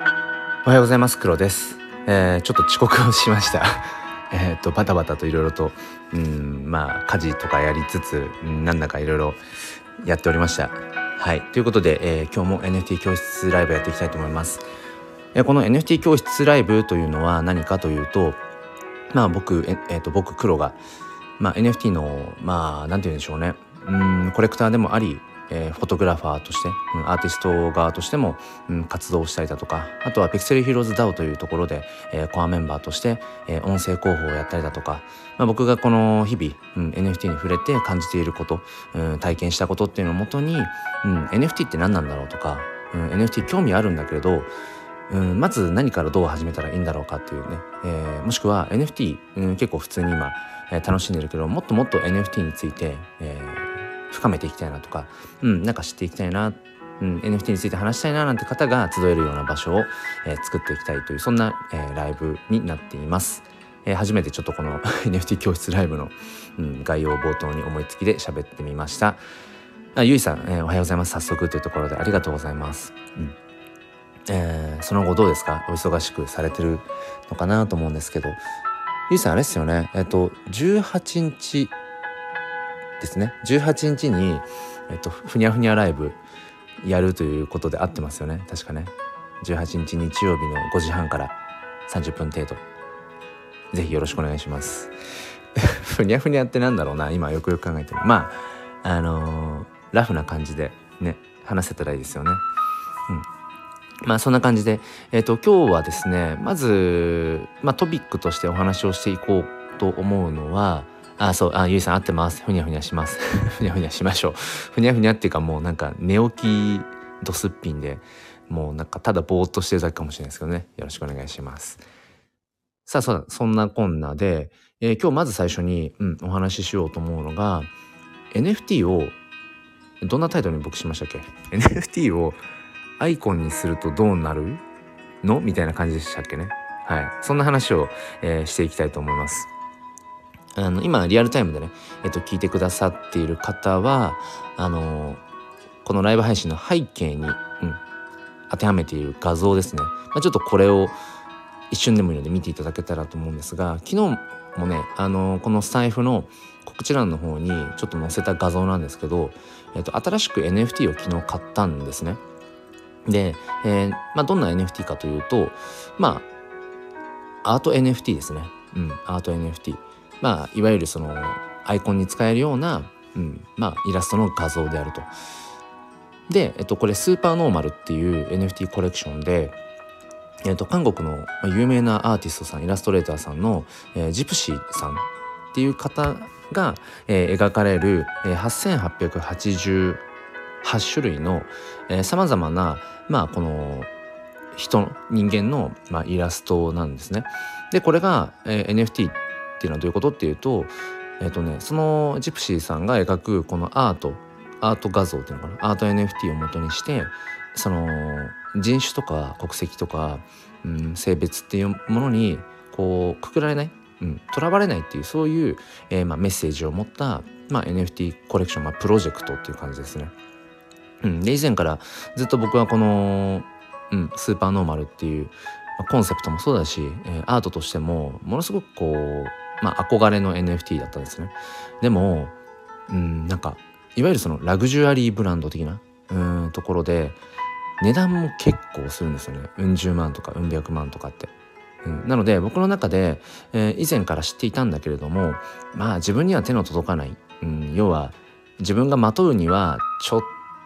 おはようございます黒です、えー、ちょっと遅刻をしました。えっとバタバタといろいろとうんまあ家事とかやりつつなんだかいろいろやっておりました。はい。ということで、えー、今日も NFT 教室ライブやっていきたいと思います、えー、この NFT 教室ライブというのは何かというとまあ僕ええー、と僕黒がまあ NFT のまあなんて言うんでしょうね。うんコレクターでもありえー、フォトグラファーとして、うん、アーティスト側としても、うん、活動したりだとかあとはピクセルヒーローズ DAO というところで、えー、コアメンバーとして、えー、音声広報をやったりだとか、まあ、僕がこの日々、うん、NFT に触れて感じていること、うん、体験したことっていうのをもとに、うん、NFT って何なんだろうとか、うん、NFT 興味あるんだけれどうん、まず何からどう始めたらいいんだろうかっていうね、えー、もしくは NFT、うん、結構普通に今、えー、楽しんでるけどもっともっと NFT について、えー、深めていきたいなとか、うん、なんか知っていきたいな、うん、NFT について話したいななんて方が集えるような場所を、えー、作っていきたいというそんな、えー、ライブになっています。えー、初めてちょっとこの NFT 教室ライブの、うん、概要を冒頭に思いつきで喋ってみました。あゆいさん、えー、おはようございます。早速というところでありがとうございます。うんえー、その後どうですか？お忙しくされてるのかなと思うんですけどゆいさんあれですよねえっ、と18日ですね。18日に、えっと、ふにゃふにゃライブやるということで合ってますよね。確かね。18日日曜日の5時半から30分程度。ぜひよろしくお願いします。ふにゃふにゃってなんだろうな。今よくよく考えてるまああのー、ラフな感じでね話せたらいいですよね。うん。まあそんな感じで、えっ、ー、と今日はですねまず、まあ、トピックとしてお話をしていこうと思うのはあ、そう、あ、ゆいさん合ってます。ふにゃふにゃします。ふにゃふにゃしましょう。ふにゃふにゃっていうかもうなんか寝起きドスッピンで、もうなんかただぼーっとしてるだけかもしれないですけどね。よろしくお願いします。さあ、そそんなこんなで、えー、今日まず最初に、うん、お話ししようと思うのが、NFT を、どんなタイトルに僕しましたっけ ?NFT をアイコンにするとどうなるの？みたいな感じでしたっけね。はい。そんな話を、えー、していきたいと思います。あの今リアルタイムでね、えっと、聞いてくださっている方はあのこのライブ配信の背景に、うん、当てはめている画像ですね、まあ、ちょっとこれを一瞬でもいいので見ていただけたらと思うんですが昨日もねあのこのスタイフの告知欄の方にちょっと載せた画像なんですけど、えっと、新しく NFT を昨日買ったんですね。で、えーまあ、どんな NFT かというとまあアート NFT ですね。うん、アート NFT。まあいわゆるそのアイコンに使えるような、うん、まあイラストの画像であると。で、えっと、これスーパーノーマルっていう NFT コレクションで、えっと、韓国の有名なアーティストさんイラストレーターさんの、えー、ジプシーさんっていう方が、えー、描かれる、えー、8888種類のさまざまな、まあ、この人人間の、まあ、イラストなんですね。でこれが、えー、NFT っていうのはどういうことっていうと,、えーとね、そのジプシーさんが描くこのアートアート画像っていうのかな？アート NFT を元にしてその人種とか国籍とか、うん、性別っていうものにこうくくられないうん、囚われないっていうそういう、えーまあ、メッセージを持った、まあ、NFT コレクション、まあ、プロジェクトっていう感じですね。うん、で以前からずっと僕はこの、うん、スーパーノーマルっていう、まあ、コンセプトもそうだし、えー、アートとしてもものすごくこうまあ、憧れの NFT だったんですね。でも、うん、なんか、いわゆるそのラグジュアリーブランド的な、うん、ところで、値段も結構するんですよね。うん十万とかうん百万とかって。うん、なので僕の中で、えー、以前から知っていたんだけれどもまあ自分には手の届かない、うん、要は自分がまとうにはちょっ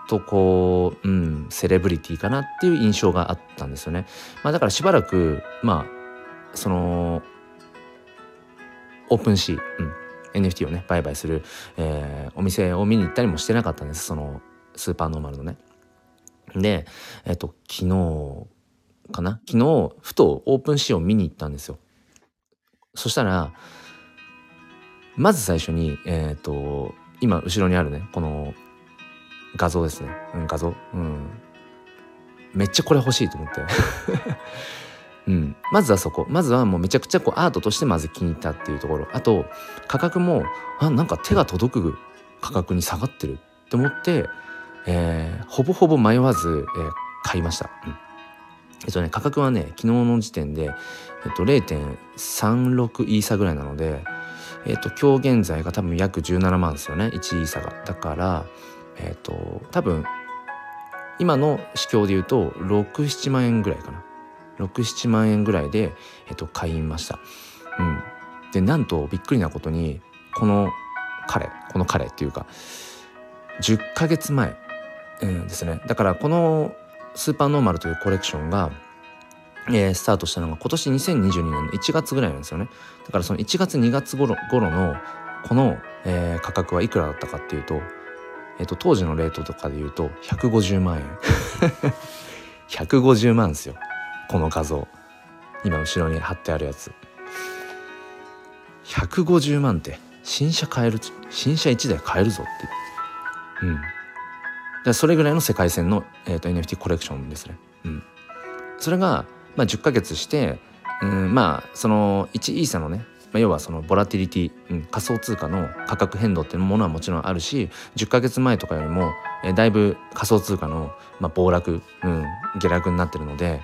とこう、うん、セレブリティかなっていう印象があったんですよね。まあ、だからしばらくまあそのOpenSea、うん、NFT をね売買する、えー、お店を見に行ったりもしてなかったんです。そのスーパーノーマルのね。でえっ、と昨日かな？昨日ふと OpenSea を見に行ったんですよ。そしたらまず最初にえっ、と今後ろにあるねこの画像ですね、うん、画像、うん、めっちゃこれ欲しいと思って。うん、まずはそこ。まずはもうめちゃくちゃこうアートとしてまず気に入ったっていうところ。あと価格もあなんか手が届く価格に下がってるって思って、えー、ほぼほぼ迷わず、えー、買いました。えっとね価格はね昨日の時点で、えっと、0.36イーサぐらいなのでえっと今日現在が多分約17万ですよね。1イーサが。だからえっと多分今の市況で言うと67万円ぐらいかな。67万円ぐらいで、えっと、買いました。うん、でなんとびっくりなことにこの彼この彼っていうか10ヶ月前、うん、ですね。だからこのスーパーノーマルというコレクションが、えー、スタートしたのが今年2022年の1月ぐらいなんですよね。だからその1月2月頃頃のこの、えー、価格はいくらだったかっていうと,、えーと、当時のレートとかで言うと150万円。150万ですよ。この画像。今後ろに貼ってあるやつ。150万って新車買える新車1台買えるぞってう。ん。だそれぐらいの世界線の、えーと、NFT コレクションですね。うん。それが、まあ、10ヶ月してうんまあその1イーサのねまあ、要はそのボラティリティ、うん、仮想通貨の価格変動っていうものはもちろんあるし10ヶ月前とかよりも、え、だいぶ仮想通貨の、まあ、暴落、うん、下落になってるので、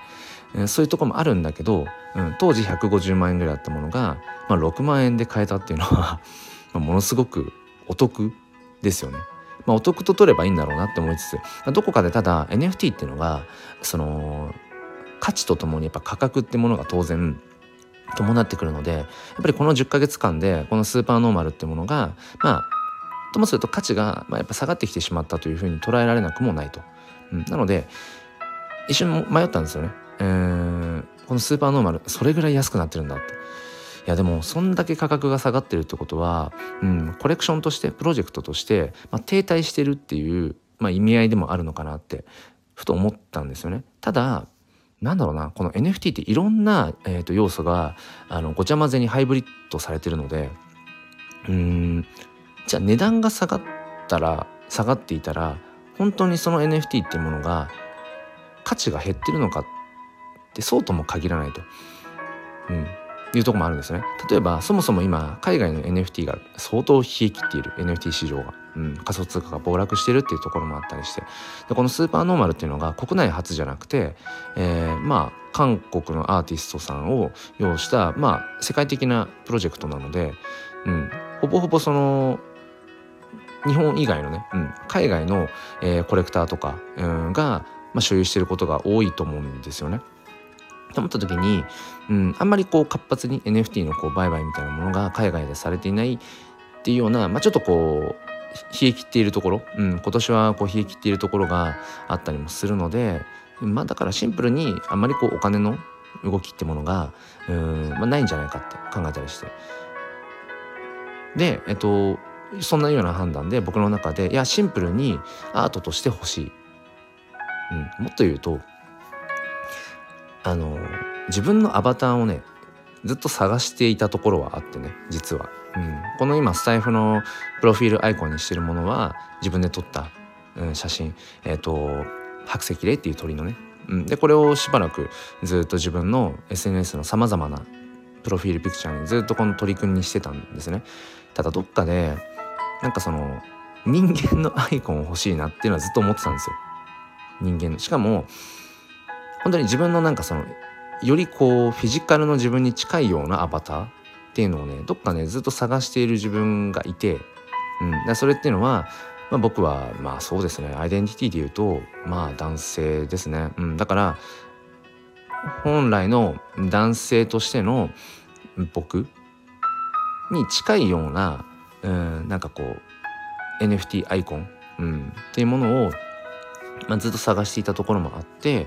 そういうとこもあるんだけど、うん、当時150万円ぐらいだったものが、まあ、6万円で買えたっていうのは まあものすごくお得ですよね。まあ、お得と取ればいいんだろうなって思いつつどこかでただ NFT っていうのがその価値とともにやっぱ価格ってものが当然伴ってくるのでやっぱりこの10ヶ月間でこのスーパーノーマルってものがまあともすると価値がまあやっぱ下がってきてしまったというふうに捉えられなくもないと。うん、なので一瞬迷ったんですよね。えー、このスーパーノーマルそれぐらい安くなってるんだって。いやでもそんだけ価格が下がってるってことは、うん、コレクションとしてプロジェクトとして、まあ、停滞してるっていう、まあ、意味合いでもあるのかなってふと思ったんですよね。ただなんだろうなこの NFT っていろんな、えーと、要素があのごちゃ混ぜにハイブリッドされてるのでうんじゃあ値段が下がったら下がっていたら本当にその NFT っていうものが価値が減ってるのかってそうとも限らないと、うん、いうとこもあるんですね。例えばそもそも今海外の NFT が相当冷え切っている。NFT 市場が、うん、仮想通貨が暴落してるっていうところもあったりして。でこのスーパーノーマルっていうのが国内初じゃなくて、えー、まあ韓国のアーティストさんを要した、まあ、世界的なプロジェクトなので、うん、ほぼほぼその日本以外のね、うん、海外の、えー、コレクターとか、うん、がまあ、所有してることが多いと思うんですよね。と思った時に、うん、あんまりこう活発に NFT のこう売買みたいなものが海外でされていないっていうような、まあ、ちょっとこう冷え切っているところ、うん、今年はこう冷え切っているところがあったりもするので、まあ、だからシンプルにあんまりこうお金の動きってものがうん、まあ、ないんじゃないかって考えたりして。でえっとそんなような判断で僕の中でいやシンプルにアートとして欲しい。うん、もっと言うとあの自分のアバターをねずっと探していたところはあってね実は、うん、この今スタイフのプロフィールアイコンにしてるものは自分で撮った、うん、写真。えっ、ー、と白石霊っていう鳥のね、うん、でこれをしばらくずっと自分の SNS のさまざまなプロフィールピクチャーにずっとこの取り組みにしてたんですね。ただどっかでなんかその人間のアイコン欲しいなっていうのはずっと思ってたんですよ。人間しかも本当に自分のなんかそのよりこうフィジカルの自分に近いようなアバターっていうのをねどっかねずっと探している自分がいて、うん、だそれっていうのは、まあ、僕はまあそうですね。アイデンティティで言うとまあ男性ですね、うん、だから本来の男性としての僕に近いような、うん、なんかこう NFT アイコン、うん、っていうものをまあ、ずっと探していたところもあって、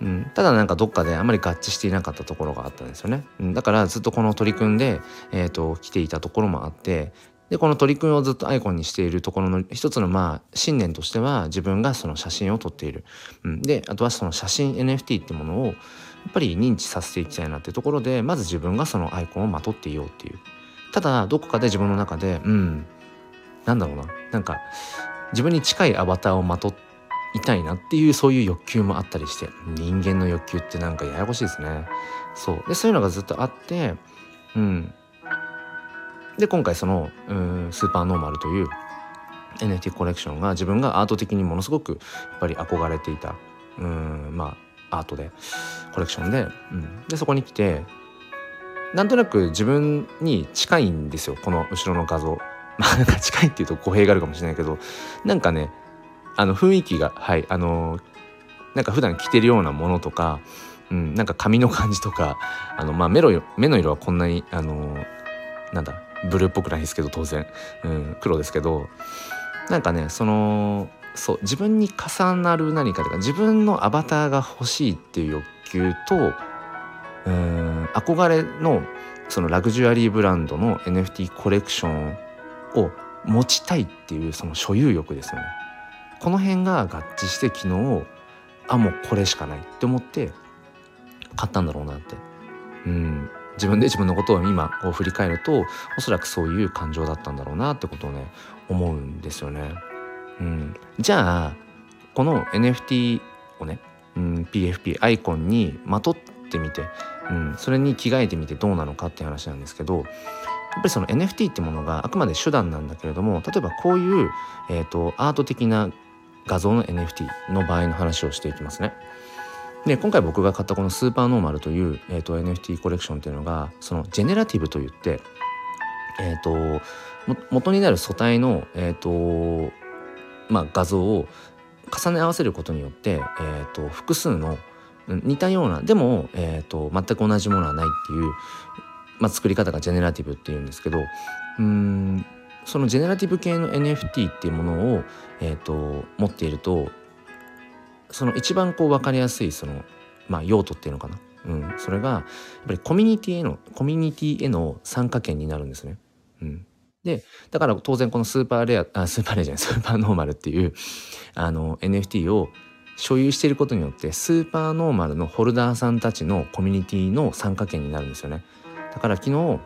うん、ただなんかどっかであまり合致していなかったところがあったんですよね、うん、だからずっとこの取り組んで、えーと、来ていたところもあってでこの取り組みをずっとアイコンにしているところの一つのまあ信念としては自分がその写真を撮っている、うん、であとはその写真 NFT ってものをやっぱり認知させていきたいなってところでまず自分がそのアイコンをまとっていようっていう。ただどこかで自分の中でうん。なんだろうな。なんか自分に近いアバターをまとっていたいなっていうそういう欲求もあったりして人間の欲求ってなんかややこしいですね。そう。でそういうのがずっとあってうん。で今回そのうんスーパーノーマルという NFT コレクションが自分がアート的にものすごくやっぱり憧れていたうんまあアートでコレクションで,、うん、でそこに来てなんとなく自分に近いんですよ。この後ろの画像。まあ近いっていうと語弊があるかもしれないけどなんかねあの雰囲気がはいあのなんか普段着てるようなものとか、うん、なんか髪の感じとかあの、まあ、目の目の色はこんなにあのなんだブルーっぽくないですけど当然、うん、黒ですけどなんかねそのそう自分に重なる何かとか自分のアバターが欲しいっていう欲求とうん憧れのそのラグジュアリーブランドの NFT コレクションを持ちたいっていうその所有欲ですよね。この辺が合致して昨日あもうこれしかないって思って買ったんだろうなって。うん自分で自分のことを今こう振り返るとおそらくそういう感情だったんだろうなってことをね思うんですよね。うん、じゃあこの NFT をね、うん、PFP アイコンにまとってみて、うん、それに着替えてみてどうなのかっていう話なんですけどやっぱりその NFT ってものがあくまで手段なんだけれども例えばこういう、えーと、アート的な画像の NFT の場合の話をしていきますね。で今回僕が買ったこのスーパーノーマルという、えーと、NFT コレクションっていうのがそのジェネラティブといって、えーと、元になる素体の、えーとまあ、画像を重ね合わせることによって、えー、と複数の似たようなでも、えー、と全く同じものはないっていう、まあ、作り方がジェネラティブっていうんですけどうんそのジェネラティブ系の NFT っていうものを、えー、と持っているとその一番こう分かりやすいその、まあ、用途っていうのかな、うん、それがやっぱりコミュニティへのコミュニティへの参加権になるんですね。うん、でだから当然このスーパーレアあスーパーレアじゃないスーパーノーマルっていうあの NFT を所有していることによってスーパーノーマルのホルダーさんたちのコミュニティの参加権になるんですよね。だから昨日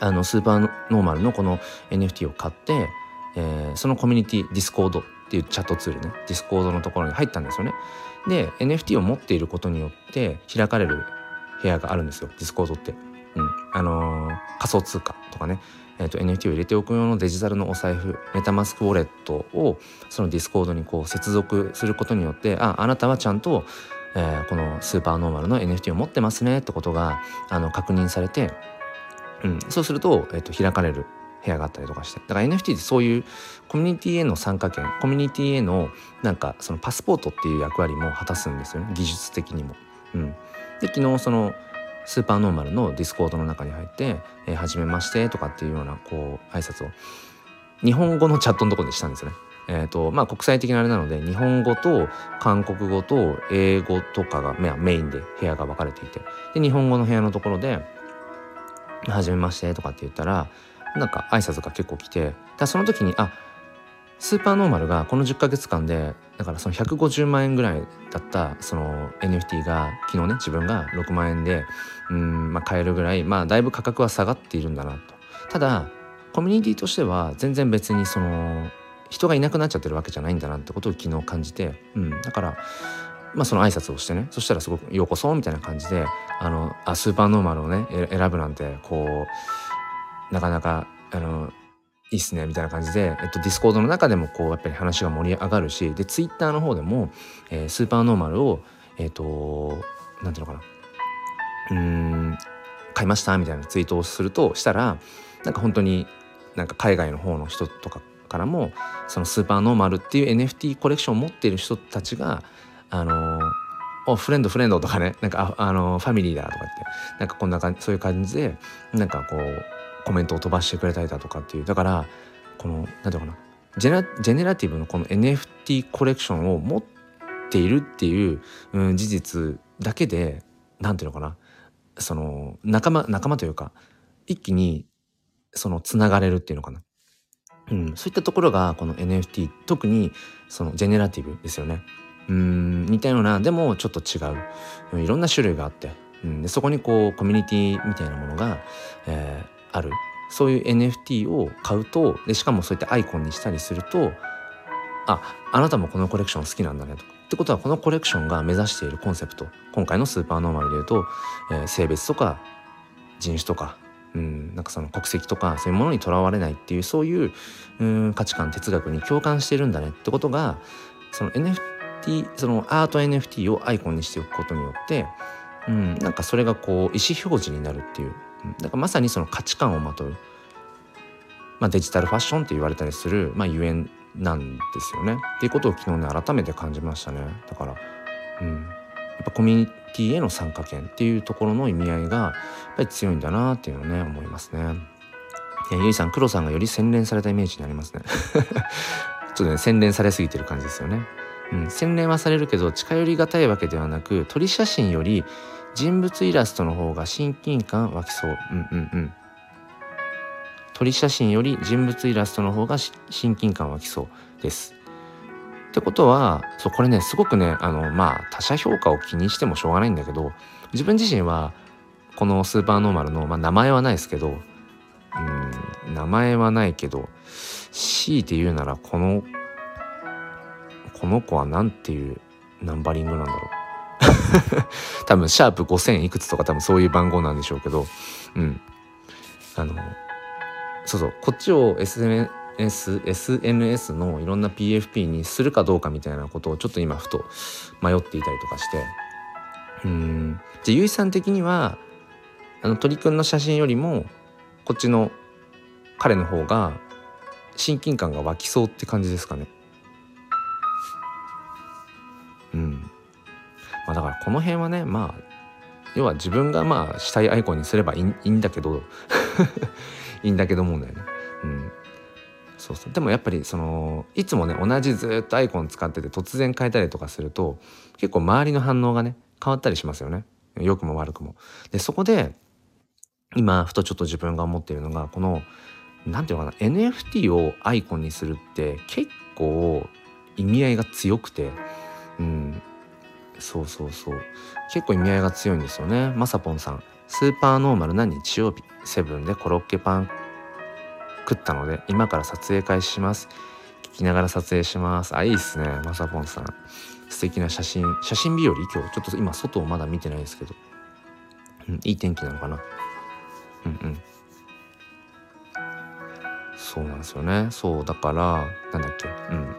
あのスーパーノーマルのこの NFT を買って、えー、そのコミュニティディスコードっていうチャットツールねディスコードのところに入ったんですよね。で NFT を持っていることによって開かれる部屋があるんですよディスコードって。うんあのー、仮想通貨とかね、えーと、NFT を入れておく用のデジタルのお財布 MetaMask ウォレットをそのディスコードにこう接続することによってああなたはちゃんと、えー、このスーパーノーマルの NFT を持ってますねってことがあの確認されて、うん、そうすると,、えーと開かれる部屋があったりとかして。だから NFT ってそういうコミュニティへの参加権コミュニティへのなんかそのパスポートっていう役割も果たすんですよね。技術的にも。うん、で昨日そのスーパーノーマルのディスコードの中に入って「えー、はじめまして」とかっていうようなこう挨拶を日本語のチャットのとこでしたんですよね。えーとまあ、国際的なあれなので日本語と韓国語と英語とかがメインで部屋が分かれていて。で日本語の部屋のところで「はじめまして」とかって言ったらなんか挨拶が結構来てだその時にあスーパーノーマルがこの10ヶ月間でだからその150万円ぐらいだったその NFT が昨日ね自分が6万円でうん、まあ、買えるぐらいまあだいぶ価格は下がっているんだなと。ただコミュニティとしては全然別にその人がいなくなっちゃってるわけじゃないんだなってことを昨日感じて、うん、だからまあその挨拶をしてね。そしたらすごく「ようこそ」みたいな感じであのあスーパーノーマルをね選ぶなんてこうなかなかあのいいっすねみたいな感じで、えっと、ディスコードの中でもこうやっぱり話が盛り上がるしでツイッターの方でも、えー、スーパーノーマルをえっ、となんていうのかな。うん買いましたみたいなツイートをするとしたらなんか本当になんか海外の方の人とかからもそのスーパーノーマルっていう NFT コレクションを持っている人たちがあのおフレンドフレンドとかねなんかあのファミリーだとか言ってなんかこんな感じそういう感じでなんかこうコメントを飛ばしてくれたりだとかっていうだからこの何て言うかなジェネジェネラティブのこの NFT コレクションを持っているっていう、うん、事実だけで何て言うのかなその仲間仲間というか一気にそのつながれるっていうのかな、うん、そういったところがこの NFT 特にそのジェネラティブですよね。うん似たようなでもちょっと違う。いろんな種類があって、うん、でそこにこうコミュニティみたいなものが、えー、ある。そういう NFT を買うとでしかもそういったアイコンにしたりするとああなたもこのコレクション好きなんだねと。ってことはこのコレクションが目指しているコンセプト。今回のスーパーノーマルで言うと、えー、性別とか人種とかうん、なんかその国籍とかそういうものにとらわれないっていうそういううん価値観哲学に共感してるんだねってことがその NFT NFT そのアート NFT をアイコンにしておくことによってうん、なんかそれがこう意思表示になるっていう、うん、だからまさにその価値観をまとう、まあ、デジタルファッションって言われたりする、まあ、ゆえんなんですよね。っていうことを昨日ね改めて感じましたね。だから、うん、やっぱコミュニティへの参加権っていうところの意味合いがやっぱり強いんだなっていうのね思いますね。いやゆいさん黒さんがより洗練されたイメージになりますね。ちょっとね洗練されすぎてる感じですよね。うん、洗練はされるけど近寄りがたいわけではなく鳥写真より人物イラストの方が親近感湧きそう。うんうんうん。鳥写真より人物イラストの方が親近感湧きそうです。ってことはそうこれねすごくねあのまあ他者評価を気にしてもしょうがないんだけど自分自身はこのスーパーノーマルの、まあ、名前はないですけどうん名前はないけど強いて言うならこのこの子は何ていうナンバリングなんだろう。多分シャープ5000いくつとか多分そういう番号なんでしょうけど。うん。あのそうそう。こっちを SNS SNS のいろんな PFP にするかどうかみたいなことをちょっと今ふと迷っていたりとかして。うん。じゃあゆいさん的にはあの鳥くんの写真よりもこっちの彼の方が親近感が湧きそうって感じですかね。うんまあだからこの辺はねまあ要は自分がまあしたいアイコンにすればいいいんだけど いいんだけど思うんだよね。うん、そうそうでもやっぱりそのいつもね同じずっとアイコン使ってて突然変えたりとかすると結構周りの反応がね変わったりしますよね良くも悪くも。でそこで今ふとちょっと自分が思っているのがこの何て言うのかな NFT をアイコンにするって結構意味合いが強くて、うん、そうそうそう。結構意味合いが強いんですよね。まさぽんさん。スーパーノーマルな日曜日。セブンでコロッケパン食ったので今から撮影開始します。聞きながら撮影します。あいいっすね。まさぽんさん。素敵な写真。写真日和？今日。ちょっと今外をまだ見てないですけど、うん、いい天気なのかな。うんうん。そうなんですよね。そうだからなんだっけ。うん。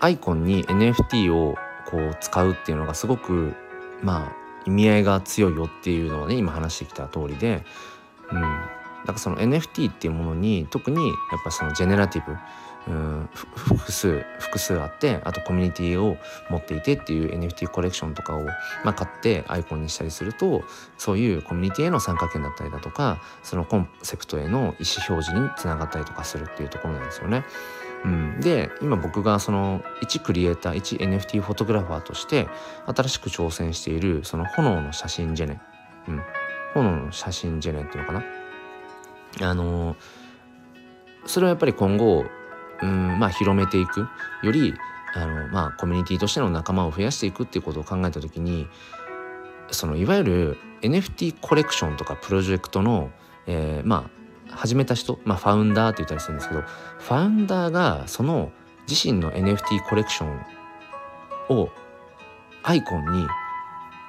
アイコンに NFT をこう使うっていうのがすごくまあ意味合いが強いよっていうのをね今話してきた通りで、うん、だからその NFT っていうものに特にやっぱそのジェネラティブうん複数複数あってあとコミュニティを持っていてっていう NFT コレクションとかを、まあ、買ってアイコンにしたりするとそういうコミュニティへの参加権だったりだとかそのコンセプトへの意思表示につながったりとかするっていうところなんですよね。うん、で今僕がその一クリエイター一 NFT フォトグラファーとして新しく挑戦しているその炎の写真ジェネ、うん、炎の写真ジェネっていうのかな。あのそれはやっぱり今後うんまあ広めていくよりあのまあコミュニティとしての仲間を増やしていくっていうことを考えた時にそのいわゆる NFT コレクションとかプロジェクトの、えー、まあ始めた人、まあ、ファウンダーって言ったりするんですけどファウンダーがその自身の NFT コレクションをアイコンに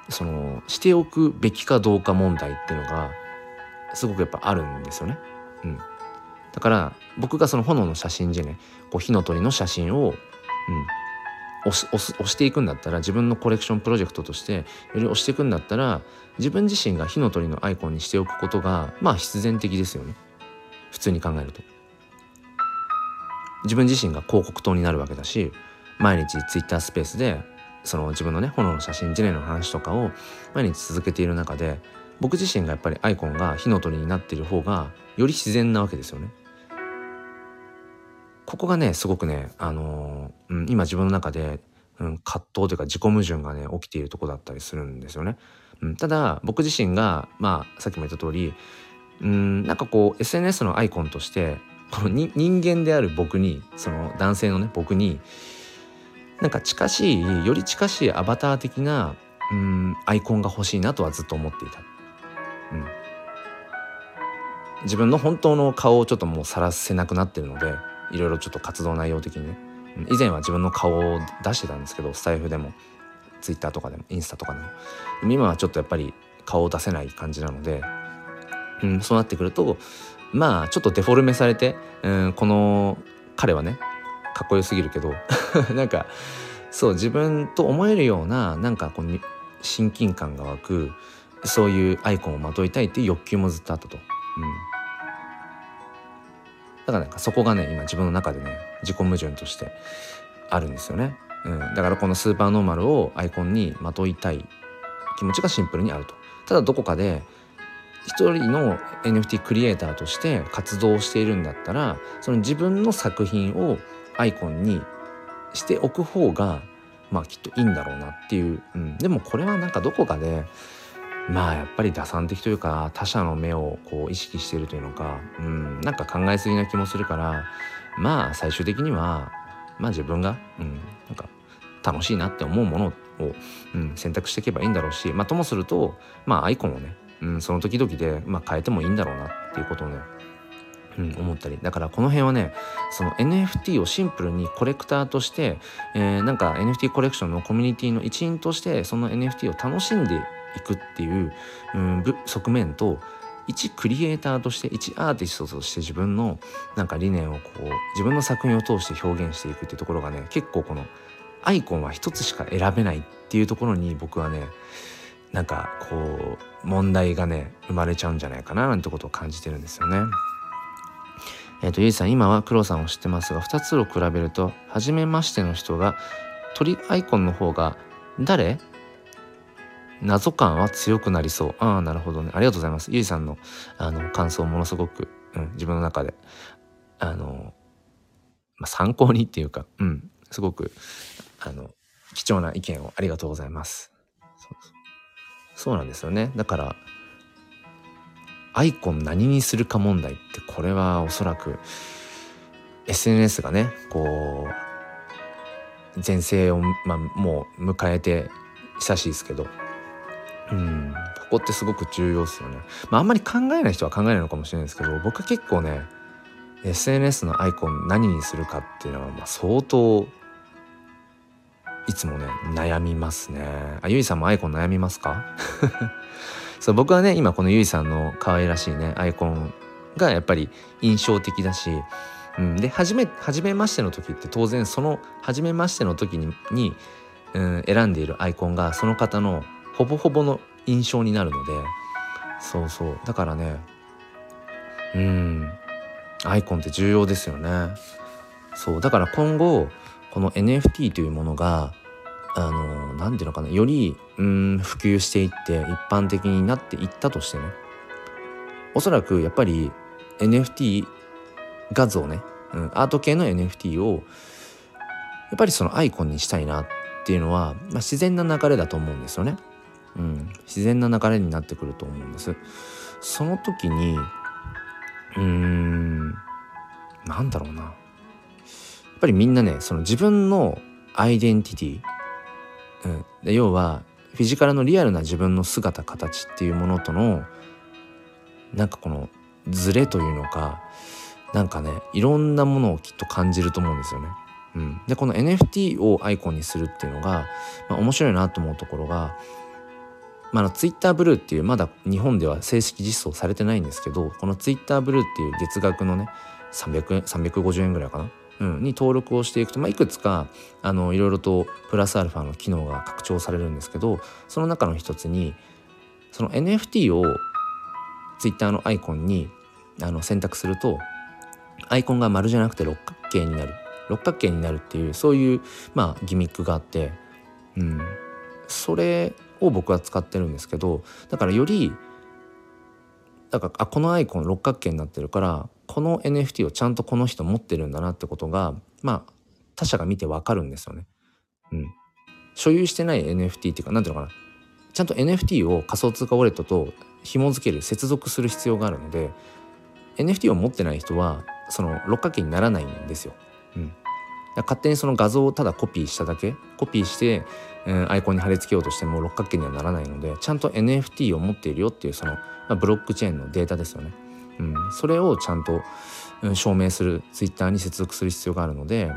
そのしておくべきかどうか問題っていうのがすごくやっぱあるんですよね。うん、だから僕がその炎の写真でねこう火の鳥の写真を、うん、押し押押していくんだったら自分のコレクションプロジェクトとしてより押していくんだったら自分自身が火の鳥のアイコンにしておくことがまあ必然的ですよね。普通に考えると自分自身が広告塔になるわけだし毎日ツイッタースペースでその自分のね炎の写真ジネの話とかを毎日続けている中で僕自身がやっぱりアイコンが火の鳥になっている方がより自然なわけですよね。ここがねすごくね、あのー、うん、今自分の中で、うん、葛藤というか自己矛盾がね起きているとこだったりするんですよね。うん、ただ僕自身がまあさっきも言った通りうんなんかこう SNS のアイコンとしてこの人間である僕にその男性のね僕になんか近しいより近しいアバター的なうんアイコンが欲しいなとはずっと思っていた。うん、自分の本当の顔をちょっともう晒せなくなってるのでいろいろちょっと活動内容的にね。以前は自分の顔を出してたんですけどスタイフでもツイッターとかでもインスタとかでも今はちょっとやっぱり顔を出せない感じなのでうん、そうなってくるとまあちょっとデフォルメされて、うん、この彼はねかっこよすぎるけど なんかそう自分と思えるようななんかこう親近感が湧くそういうアイコンをまといたいっていう欲求もずっとあったと。うんだからなんかそこがね今自分の中でね自己矛盾としてあるんですよね。うん、だからこのスーパーノーマルをアイコンにまといたい気持ちがシンプルにあると。ただどこかで一人の NFT クリエイターとして活動しているんだったらその自分の作品をアイコンにしておく方がまあきっといいんだろうなっていう、うん、でもこれはなんかどこかでまあやっぱり打算的というか他者の目をこう意識しているというのか、うん、なんか考えすぎな気もするからまあ最終的にはまあ自分が、うん、なんか楽しいなって思うものを、うん、選択していけばいいんだろうしまあともするとまあアイコンをね、うん、その時々で、まあ、変えてもいいんだろうなっていうことをねうん、思ったり。だからこの辺はねその NFT をシンプルにコレクターとして、えー、なんか NFT コレクションのコミュニティの一員としてその NFT を楽しんでいくっていう、うん、側面と一クリエイターとして一アーティストとして自分のなんか理念をこう自分の作品を通して表現していくっていうところがね結構このアイコンは一つしか選べないっていうところに僕はねなんかこう問題がね生まれちゃうんじゃないかななんてことを感じてるんですよね。えっ、ー、と、ゆいさん、今は黒さんを知ってますが、2つを比べると、初めましての人が、鳥アイコンの方が、誰？謎感は強くなりそう。ああ、なるほどね。ありがとうございます。ゆいさんの、あの、感想ものすごく、うん、自分の中で、あの、まあ、参考にっていうか、うん、すごく、あの、貴重な意見をありがとうございます。そうなんですよね。だから、アイコン何にするか問題ってこれはおそらく SNS がねこう全盛を、まあ、もう迎えて久しいですけどうんここってすごく重要ですよね。まああんまり考えない人は考えないのかもしれないですけど僕は結構ね SNS のアイコン何にするかっていうのはまあ相当いつもね悩みますね。あゆいさんもアイコン悩みますか？そう僕はね今このゆいさんの可愛らしいねアイコンがやっぱり印象的だし、うん、で初め初めましての時って当然その初めましての時にに、うん、選んでいるアイコンがその方のほぼほぼの印象になるのでそうそうだからねうんアイコンって重要ですよねそうだから今後この NFT というものがあの何て言うのかなよりうん普及していって一般的になっていったとしてねおそらくやっぱり NFT 画像ね、うん、アート系の NFT をやっぱりそのアイコンにしたいなっていうのは、まあ、自然な流れだと思うんですよね。うん、自然な流れになってくると思うんです。その時にうーんなんだろうなっぱりみんなねその自分のアイデンティティうん、で要はフィジカルのリアルな自分の姿形っていうものとのなんかこのズレというのかなんかねいろんなものをきっと感じると思うんですよね。うん、でこの NFT をアイコンにするっていうのが、まあ、面白いなと思うところが、まあ、のツイッターブルーっていうまだ日本では正式実装されてないんですけどこのツイッターブルーっていう月額のね300円350円ぐらいかなうん、に登録をしていくと、まあ、いくつかあのいろいろとプラスアルファの機能が拡張されるんですけどその中の一つにその NFT を Twitter のアイコンにあの選択するとアイコンが丸じゃなくて六角形になる。六角形になるっていうそういう、まあ、ギミックがあって、うん、それを僕は使ってるんですけどだからよりだからあこのアイコン六角形になってるからこの NFT をちゃんとこの人持ってるんだなってことがまあ他者が見てわかるんですよね。うん。所有してない NFT っていうか何ていうのかなちゃんと NFT を仮想通貨ウォレットと紐付ける接続する必要があるので NFT を持ってない人はその六角形にならないんですよ。うん、勝手にその画像をただコピーしただけコピーして、うん、アイコンに貼り付けようとしても六角形にはならないのでちゃんと NFT を持っているよっていうその、まあ、ブロックチェーンのデータですよね。うん、それをちゃんと、うん、証明するツイッターに接続する必要があるので、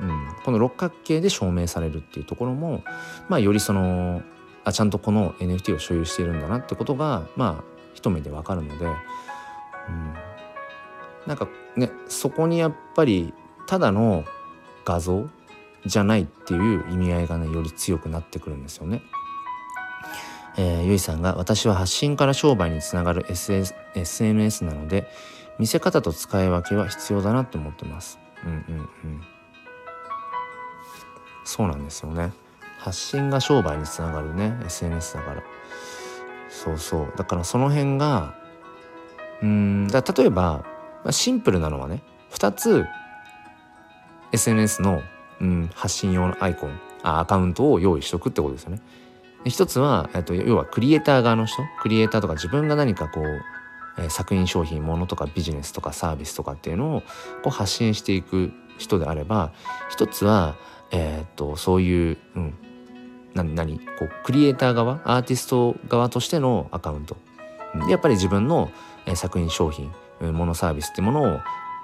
うん、この六角形で証明されるっていうところも、まあ、よりそのあちゃんとこの NFT を所有しているんだなってことがまあ一目でわかるので、うん、なんかねそこにやっぱりただの画像じゃないっていう意味合いがねより強くなってくるんですよね。えー、ゆいさんが私は発信から商売につながる SS SNS なので見せ方と使い分けは必要だなって思ってます。うんうんうん。そうなんですよね。発信が商売につながるね SNS だから。そうそうだからその辺がうんだ例えばまあシンプルなのはね2つ SNS の、うん、発信用のアイコンあアカウントを用意しとくってことですよね。一つは、えっと、要はクリエイター側の人クリエイターとか自分が何かこう、え、作品商品ものとかビジネスとかサービスとかっていうのをこう発信していく人であれば一つは、えー、っとそういう、うん、何何こうクリエイター側アーティスト側としてのアカウントでやっぱり自分の、え、作品商品ものサービスってものを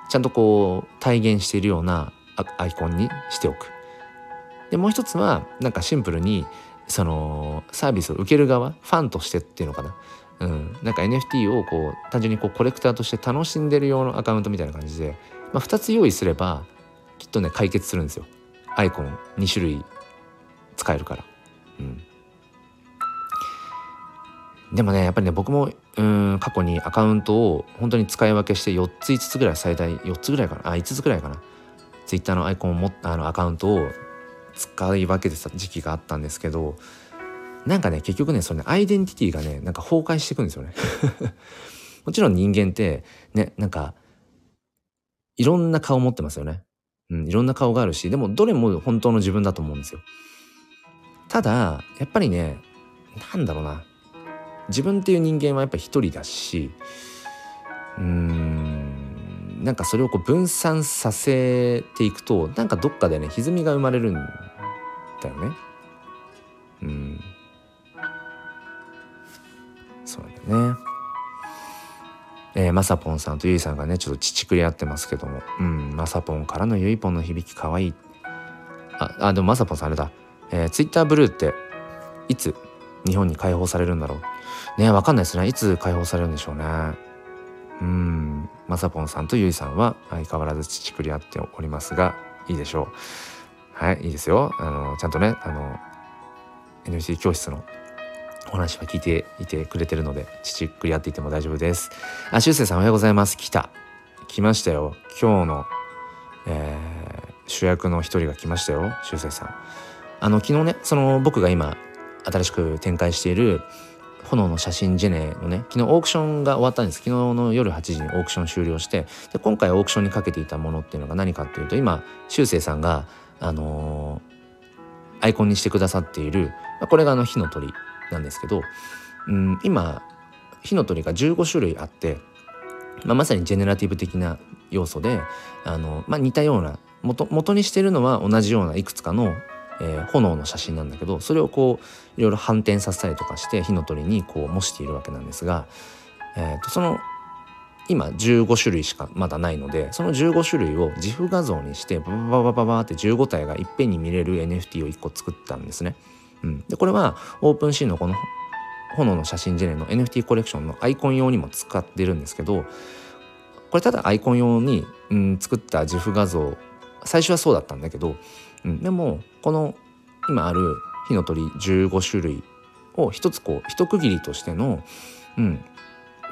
ちゃんとこう体現しているようなアイコンにしておく。でもう一つはなんかシンプルにそのサービスを受ける側ファンとしてっていうのかな、うん、なんか NFT をこう単純にこうコレクターとして楽しんでる用のアカウントみたいな感じで、まあ、2つ用意すればきっとね解決するんですよ。アイコン2種類使えるから。うん。でもねやっぱりね僕もうん過去にアカウントを本当に使い分けして4つ5つぐらい最大4つぐらいかな。あ5つぐらいかな。Twitter のアイコンを持ったあのアカウントを使い分けてた時期があったんですけどなんかね結局ねそれねアイデンティティがねなんか崩壊していくんですよね。もちろん人間ってねなんかいろんな顔持ってますよね。うんいろんな顔があるしでもどれも本当の自分だと思うんですよ。ただやっぱりねなんだろうな。自分っていう人間はやっぱ一人だしうーんなんかそれをこう分散させていくとなんかどっかでね歪みが生まれるんだよね。うん。そうだね。えー、まさぽんさんとゆいさんがねちょっと乳くり合ってますけども。うん。まさぽんからのゆいぽんの響きかわい。いああでもまさぽんさんあれだ、えー、ツイッターブルーっていつ日本に解放されるんだろう。ねわかんないですね。いつ解放されるんでしょうね。うん。まさぽんさんとゆいさんは相変わらず乳くり合っておりますがいいでしょうはいいいですよ。あのちゃんとねあの NFT 教室のお話は聞いていてくれてるので乳くり合っていても大丈夫です。あしゅうせいさんおはようございます。来た。来ましたよ。今日の、えー、主役の一人が来ましたよ。しゅうせいさん。あの昨日ねその僕が今新しく展開している炎の写真ジェネのね昨日オークションが終わったんです。昨日の夜8時にオークション終了してで今回オークションにかけていたものっていうのが何かっていうと今しゅうせいさんがあのー、アイコンにしてくださっているこれがあの火の鳥なんですけど、うん、今火の鳥が15種類あって、まあ、まさにジェネラティブ的な要素であの、まあ、似たような元元にしてるのは同じようないくつかのえー、炎の写真なんだけどそれをこういろいろ反転させたりとかして火の鳥にこう模しているわけなんですが、えー、とその今15種類しかまだないのでその15種類を自負画像にしてババババババって15体がいっぺんに見れる NFT を1個作ったんですね。うん、でこれはオープンシーンのこの炎の写真ジェネの NFT コレクションのアイコン用にも使ってるんですけどこれただアイコン用に、うん、作った自負画像最初はそうだったんだけどうん、でもこの今ある火の鳥15種類を一つこう一区切りとしての、うん、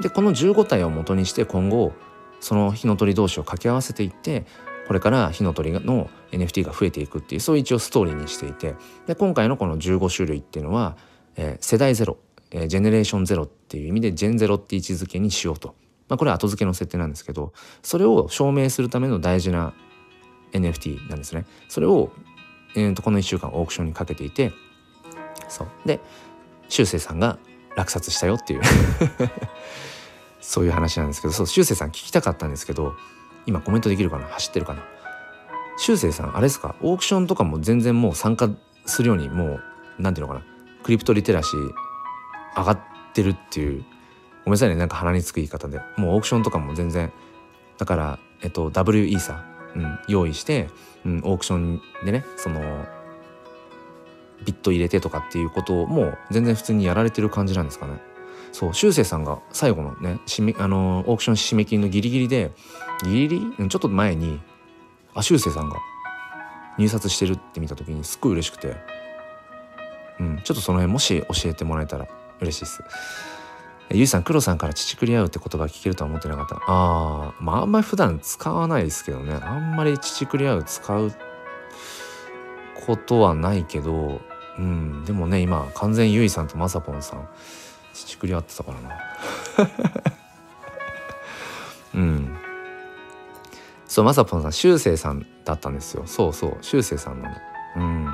でこの15体を元にして今後その火の鳥同士を掛け合わせていってこれから火の鳥の NFT が増えていくっていうそういう一応ストーリーにしていて。で今回のこの15種類っていうのは、えー、世代ゼロ、えー、ジェネレーションゼロっていう意味でジェンゼロって位置づけにしようと、まあ、これは後付けの設定なんですけどそれを証明するための大事な NFT なんですね。それを、えー、とこの1週間オークションにかけていてそう。でしゅうせいさんが落札したよっていう。そういう話なんですけどそうしゅうせいさん聞きたかったんですけど今コメントできるかな？走ってるかな？しゅうせいさんあれですか？オークションとかも全然もう参加するようにもう何ていうのかな？クリプトリテラシー上がってるっていう。ごめんなさいね。なんか鼻につく言い方で。もうオークションとかも全然だからえっと W イーサうん、用意して、うん、オークションでねそのビット入れてとかっていうことをもう全然普通にやられてる感じなんですかね。そうしゅうせいさんが最後のね締めあのオークション締め切りのギリギリでギリギリ？ちょっと前にあしゅうせいさんが入札してるって見た時にすっごい嬉しくて、うん、ちょっとその辺もし教えてもらえたら嬉しいです。ゆいさん黒さんから乳繰り合うって言葉聞けるとは思ってなかった。ああまああんまり普段使わないですけどね。あんまり乳繰り合う使うことはないけど。うんでもね今完全ゆいさんとまさぽんさん乳繰り合ってたからな。うん。そうまさぽんさんしゅうせいさんだったんですよ。そうそうしゅうせいさんなのうん。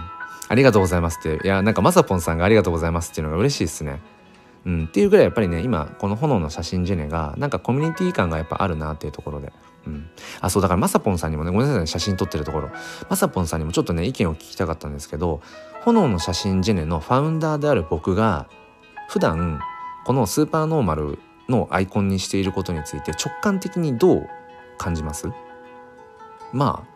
ありがとうございますって。いやなんかまさぽんさんがありがとうございますっていうのが嬉しいですね。うん、っていうぐらいやっぱりね今この炎の写真ジェネがなんかコミュニティ感がやっぱあるなっていうところで、うん、あそうだからまさぽんさんにもねごめんなさいね写真撮ってるところ。まさぽんさんにもちょっとね意見を聞きたかったんですけど炎の写真ジェネのファウンダーである僕が普段このスーパーノーマルのアイコンにしていることについて直感的にどう感じます？まあ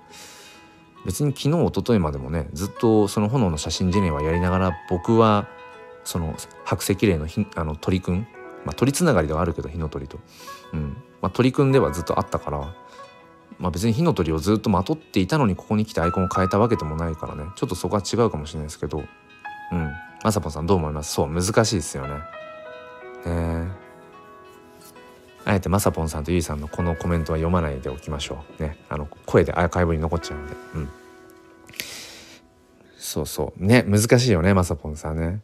別に昨日一昨日までもねずっとその炎の写真ジェネはやりながら僕はその白石霊のひあの鳥くん、まあ、鳥つながりではあるけど火の鳥と、うんまあ、鳥くんではずっとあったから、まあ、別に火の鳥をずっとまとっていたのにここに来てアイコンを変えたわけでもないからねちょっとそこは違うかもしれないですけどうんまさぽんさんどう思います？そう難しいですよね。ねあえてまさぽんさんとゆいさんのこのコメントは読まないでおきましょう。ね、あの声でアーカイブに残っちゃうので。うん。そうそう。ね、難しいよね、まさぽんさんね。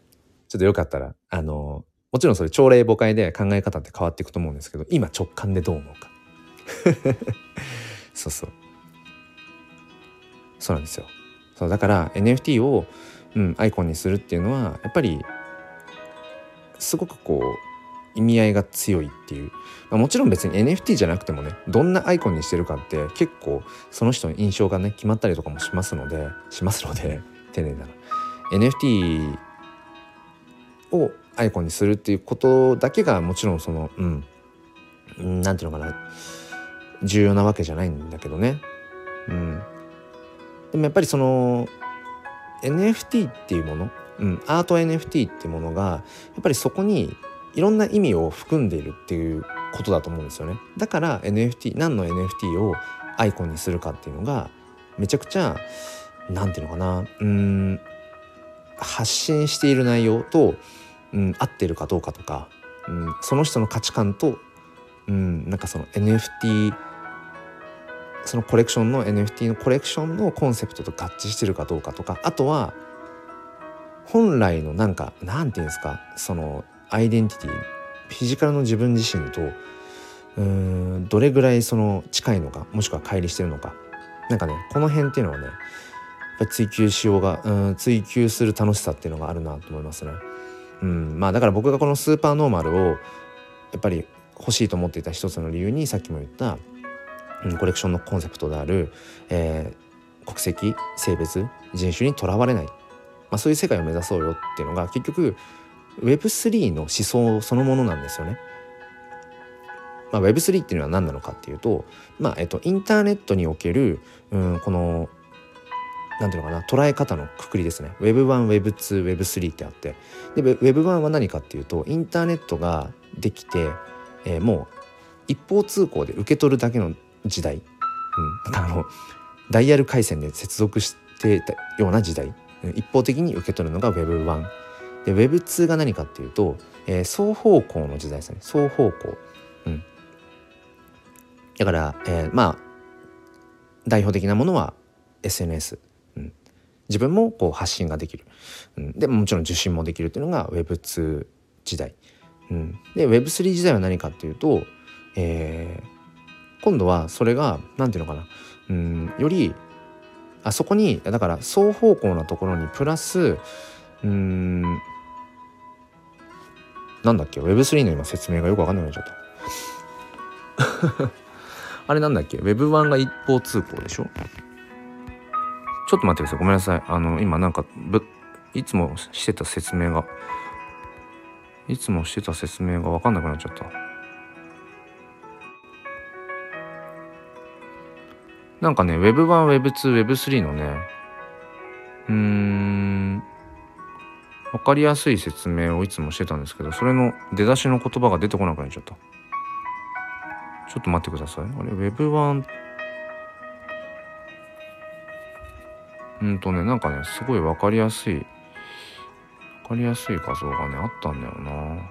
ちょっとよかったら、あの、もちろんそれ朝礼誤解で考え方って変わっていくと思うんですけど、今直感でどう思うか。そうそう。そうなんですよ。そうだから NFT を、うん、アイコンにするっていうのはやっぱりすごくこう意味合いが強いっていう、まあ、もちろん別に NFT じゃなくてもねどんなアイコンにしてるかって結構その人の印象がね決まったりとかもしますのでしますので丁寧なら NFT をアイコンにするっていうことだけがもちろんそのうん何て言うのかな重要なわけじゃないんだけどね。うん、でもやっぱりその NFT っていうもの、うん、アート NFT っていうものがやっぱりそこにいろんな意味を含んでいるっていうことだと思うんですよね。だから NFT 何の NFT をアイコンにするかっていうのがめちゃくちゃ何て言うのかなうん発信している内容とうん、合ってるかどうかとか、うん、その人の価値観と、うん、なんかその NFT そのコレクションの NFT のコレクションのコンセプトと合致してるかどうかとかあとは本来のなんかなんていうんですかそのアイデンティティフィジカルの自分自身とうんどれぐらいその近いのかもしくは乖離してるのかなんかねこの辺っていうのはねやっぱ追求しようがうん追求する楽しさっていうのがあるなと思いますね。うん、まあだから僕がこのスーパーノーマルをやっぱり欲しいと思っていた一つの理由にさっきも言った、うん、コレクションのコンセプトである、えー、国籍性別人種にとらわれない、まあ、そういう世界を目指そうよっていうのが結局 Web3 の思想そのものなんですよね。まあ、Web3 っていうのは何なのかっていうと、まあえっと、インターネットにおける、うん、この何ていうのかな捉え方のくくりですね。Web1、Web2、Web3 ってあって。で Web1 は何かっていうとインターネットができて、えー、もう一方通行で受け取るだけの時代、うん、あのダイヤル回線で接続してたような時代。一方的に受け取るのが Web1 で Web2 が何かっていうと、えー、双方向の時代ですね。双方向、うん、だから、えー、まあ代表的なものは SNS 自分もこう発信ができる、うん、でもちろん受信もできるっていうのが Web2 時代、うん、で Web3 時代は何かっていうと、えー、今度はそれが何て言うのかな、うん、よりあそこにだから双方向なところにプラスうん。なんだっけ？Web3 の今説明がよく分かんなくなっちゃった。あれなんだっけ？Web1 が一方通行でしょ？ちょっと待ってください。ごめんなさい。あの、今なんか、ぶいつもしてた説明が、いつもしてた説明がわかんなくなっちゃった。なんかね、Web1、Web2、Web3 のね、うーん、わかりやすい説明をいつもしてたんですけど、それの出だしの言葉が出てこなくなっちゃった。ちょっと待ってください。あれ、Web1 うんとねなんかねすごい分かりやすい。分かりやすい画像がねあったんだよな。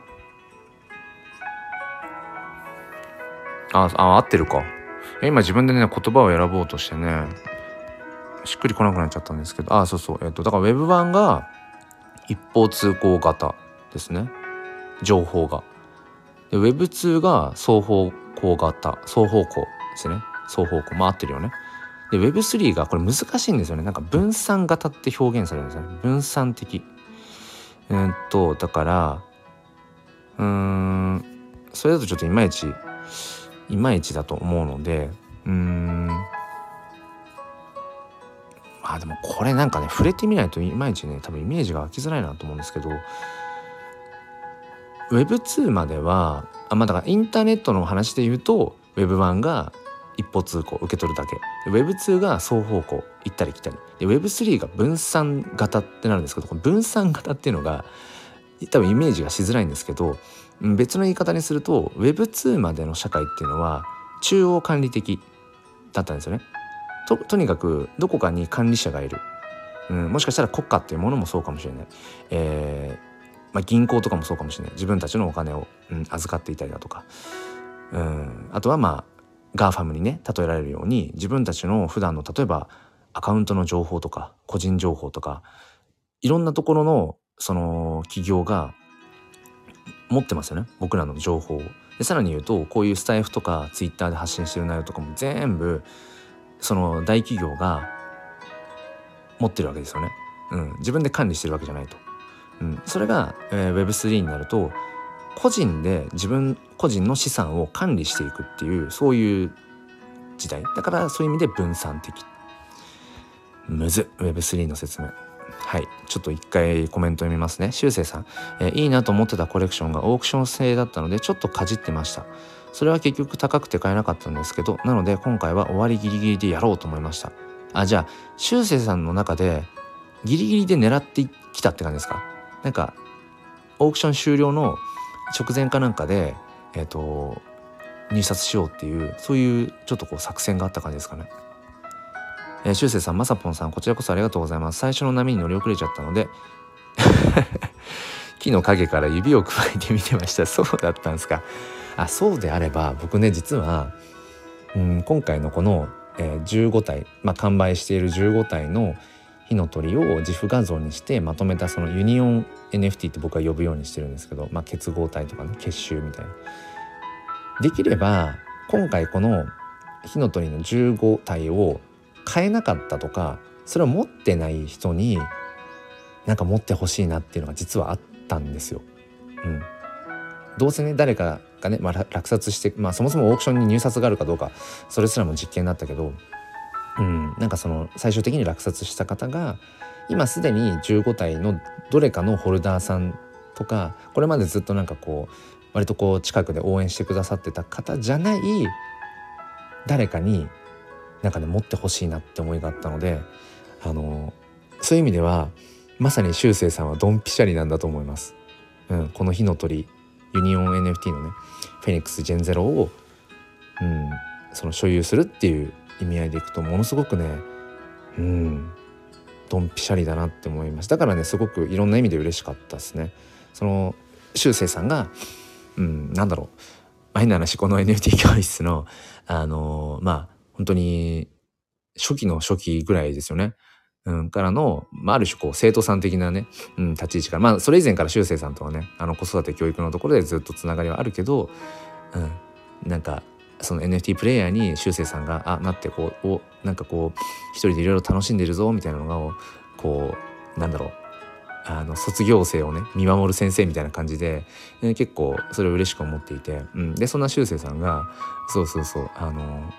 ああ合ってるか。今自分でね言葉を選ぼうとしてねしっくりこなくなっちゃったんですけど。あそうそう。えっ、とだから Web 版が一方通行型ですね。情報が。で Web2 が双方向型双方向ですね。双方向。回ってるよね。で Web3 がこれ難しいんですよね。なんか分散型って表現されるんですよね。分散的。うんとだからうーんそれだとちょっといまいちいまいちだと思うのでうーん。まあでもこれなんかね触れてみないといまいちね多分イメージが湧きづらいなと思うんですけど Web2 まではあまあだからインターネットの話で言うと Web1 が一歩通行受け取るだけ。Web2 が双方向行ったり来たり。で Web3 が分散型ってなるんですけどこの分散型っていうのが多分イメージがしづらいんですけど別の言い方にすると Web2 までの社会っていうのは中央管理的だったんですよね。ととにかくどこかに管理者がいる、うん、もしかしたら国家っていうものもそうかもしれない、えーまあ、銀行とかもそうかもしれない。自分たちのお金を、うん、預かっていたりだとか、うん、あとはまあ GAFAM にね例えられるように自分たちの普段の例えばアカウントの情報とか個人情報とかいろんなところのその企業が持ってますよね僕らの情報を。でさらに言うとこういうスタイフとかツイッターで発信してる内容とかも全部その大企業が持ってるわけですよね。うん、自分で管理してるわけじゃないと。うん、それが、えー、Web3 になると個人で自分個人の資産を管理していくっていうそういう時代。だからそういう意味で分散的。むず。Web3 の説明。はい。ちょっと一回コメント読みますね。しゅうせいさん、えー、いいなと思ってたコレクションがオークション制だったのでちょっとかじってました。それは結局高くて買えなかったんですけどなので今回は終わりギリギリでやろうと思いました。あじゃあしゅうせいさんの中でギリギリで狙ってきたって感じですか？なんかオークション終了の直前かなんかでえっ、ー、と入札しようっていうそういうちょっとこう作戦があった感じですかね。えー、しゅうせいさんまさぽんさんこちらこそありがとうございます。最初の波に乗り遅れちゃったので 木の陰から指をくわえて見てました。そうだったんですか。あそうであれば僕ね実は、うん、今回のこの、えー、15体、まあ、完売している15体の火の鳥を自負画像にしてまとめたそのユニオン NFT って僕は呼ぶようにしてるんですけど、まあ、結合体とかね結集みたいな。できれば今回この火の鳥の15体を買えなかったとかそれを持ってない人になんか持ってほしいなっていうのが実はあったんですよ。うん、どうせね誰かがね、まあ、落札して、まあ、そもそもオークションに入札があるかどうかそれすらも実験だったけどうん、なんかその最終的に落札した方が今すでに15体のどれかのホルダーさんとかこれまでずっとなんかこう割とこう近くで応援してくださってた方じゃない誰かになんかね持ってほしいなって思いがあったのであのそういう意味ではまさに修正さんはドンピシャリなんだと思います。うん、この火の鳥ユニオン NFT のねフェニックスジェンゼロを、うん、その所有するっていう意味合いでいくとものすごくねうんドンピシャリだなって思いましただからねすごくいろんな意味で嬉しかったですね。そのしゅうせいさんがうんなんだろう変な話この NFT 教室のあのまあ本当に初期の初期ぐらいですよね。うん、からの、まあ、ある種こう生徒さん的なね、うん、立ち位置からまあそれ以前からしゅうせいさんとはねあの子育て教育のところでずっとつながりはあるけど、うん、なんかその NFT プレイヤーにしゅうせいさんがあなってこうおなんかこう一人でいろいろ楽しんでるぞみたいなのがこうなんだろう。あの卒業生をね見守る先生みたいな感じで、えー、結構それを嬉しく思っていて、うん、でそんなしゅうせいさんがそうそうそうあの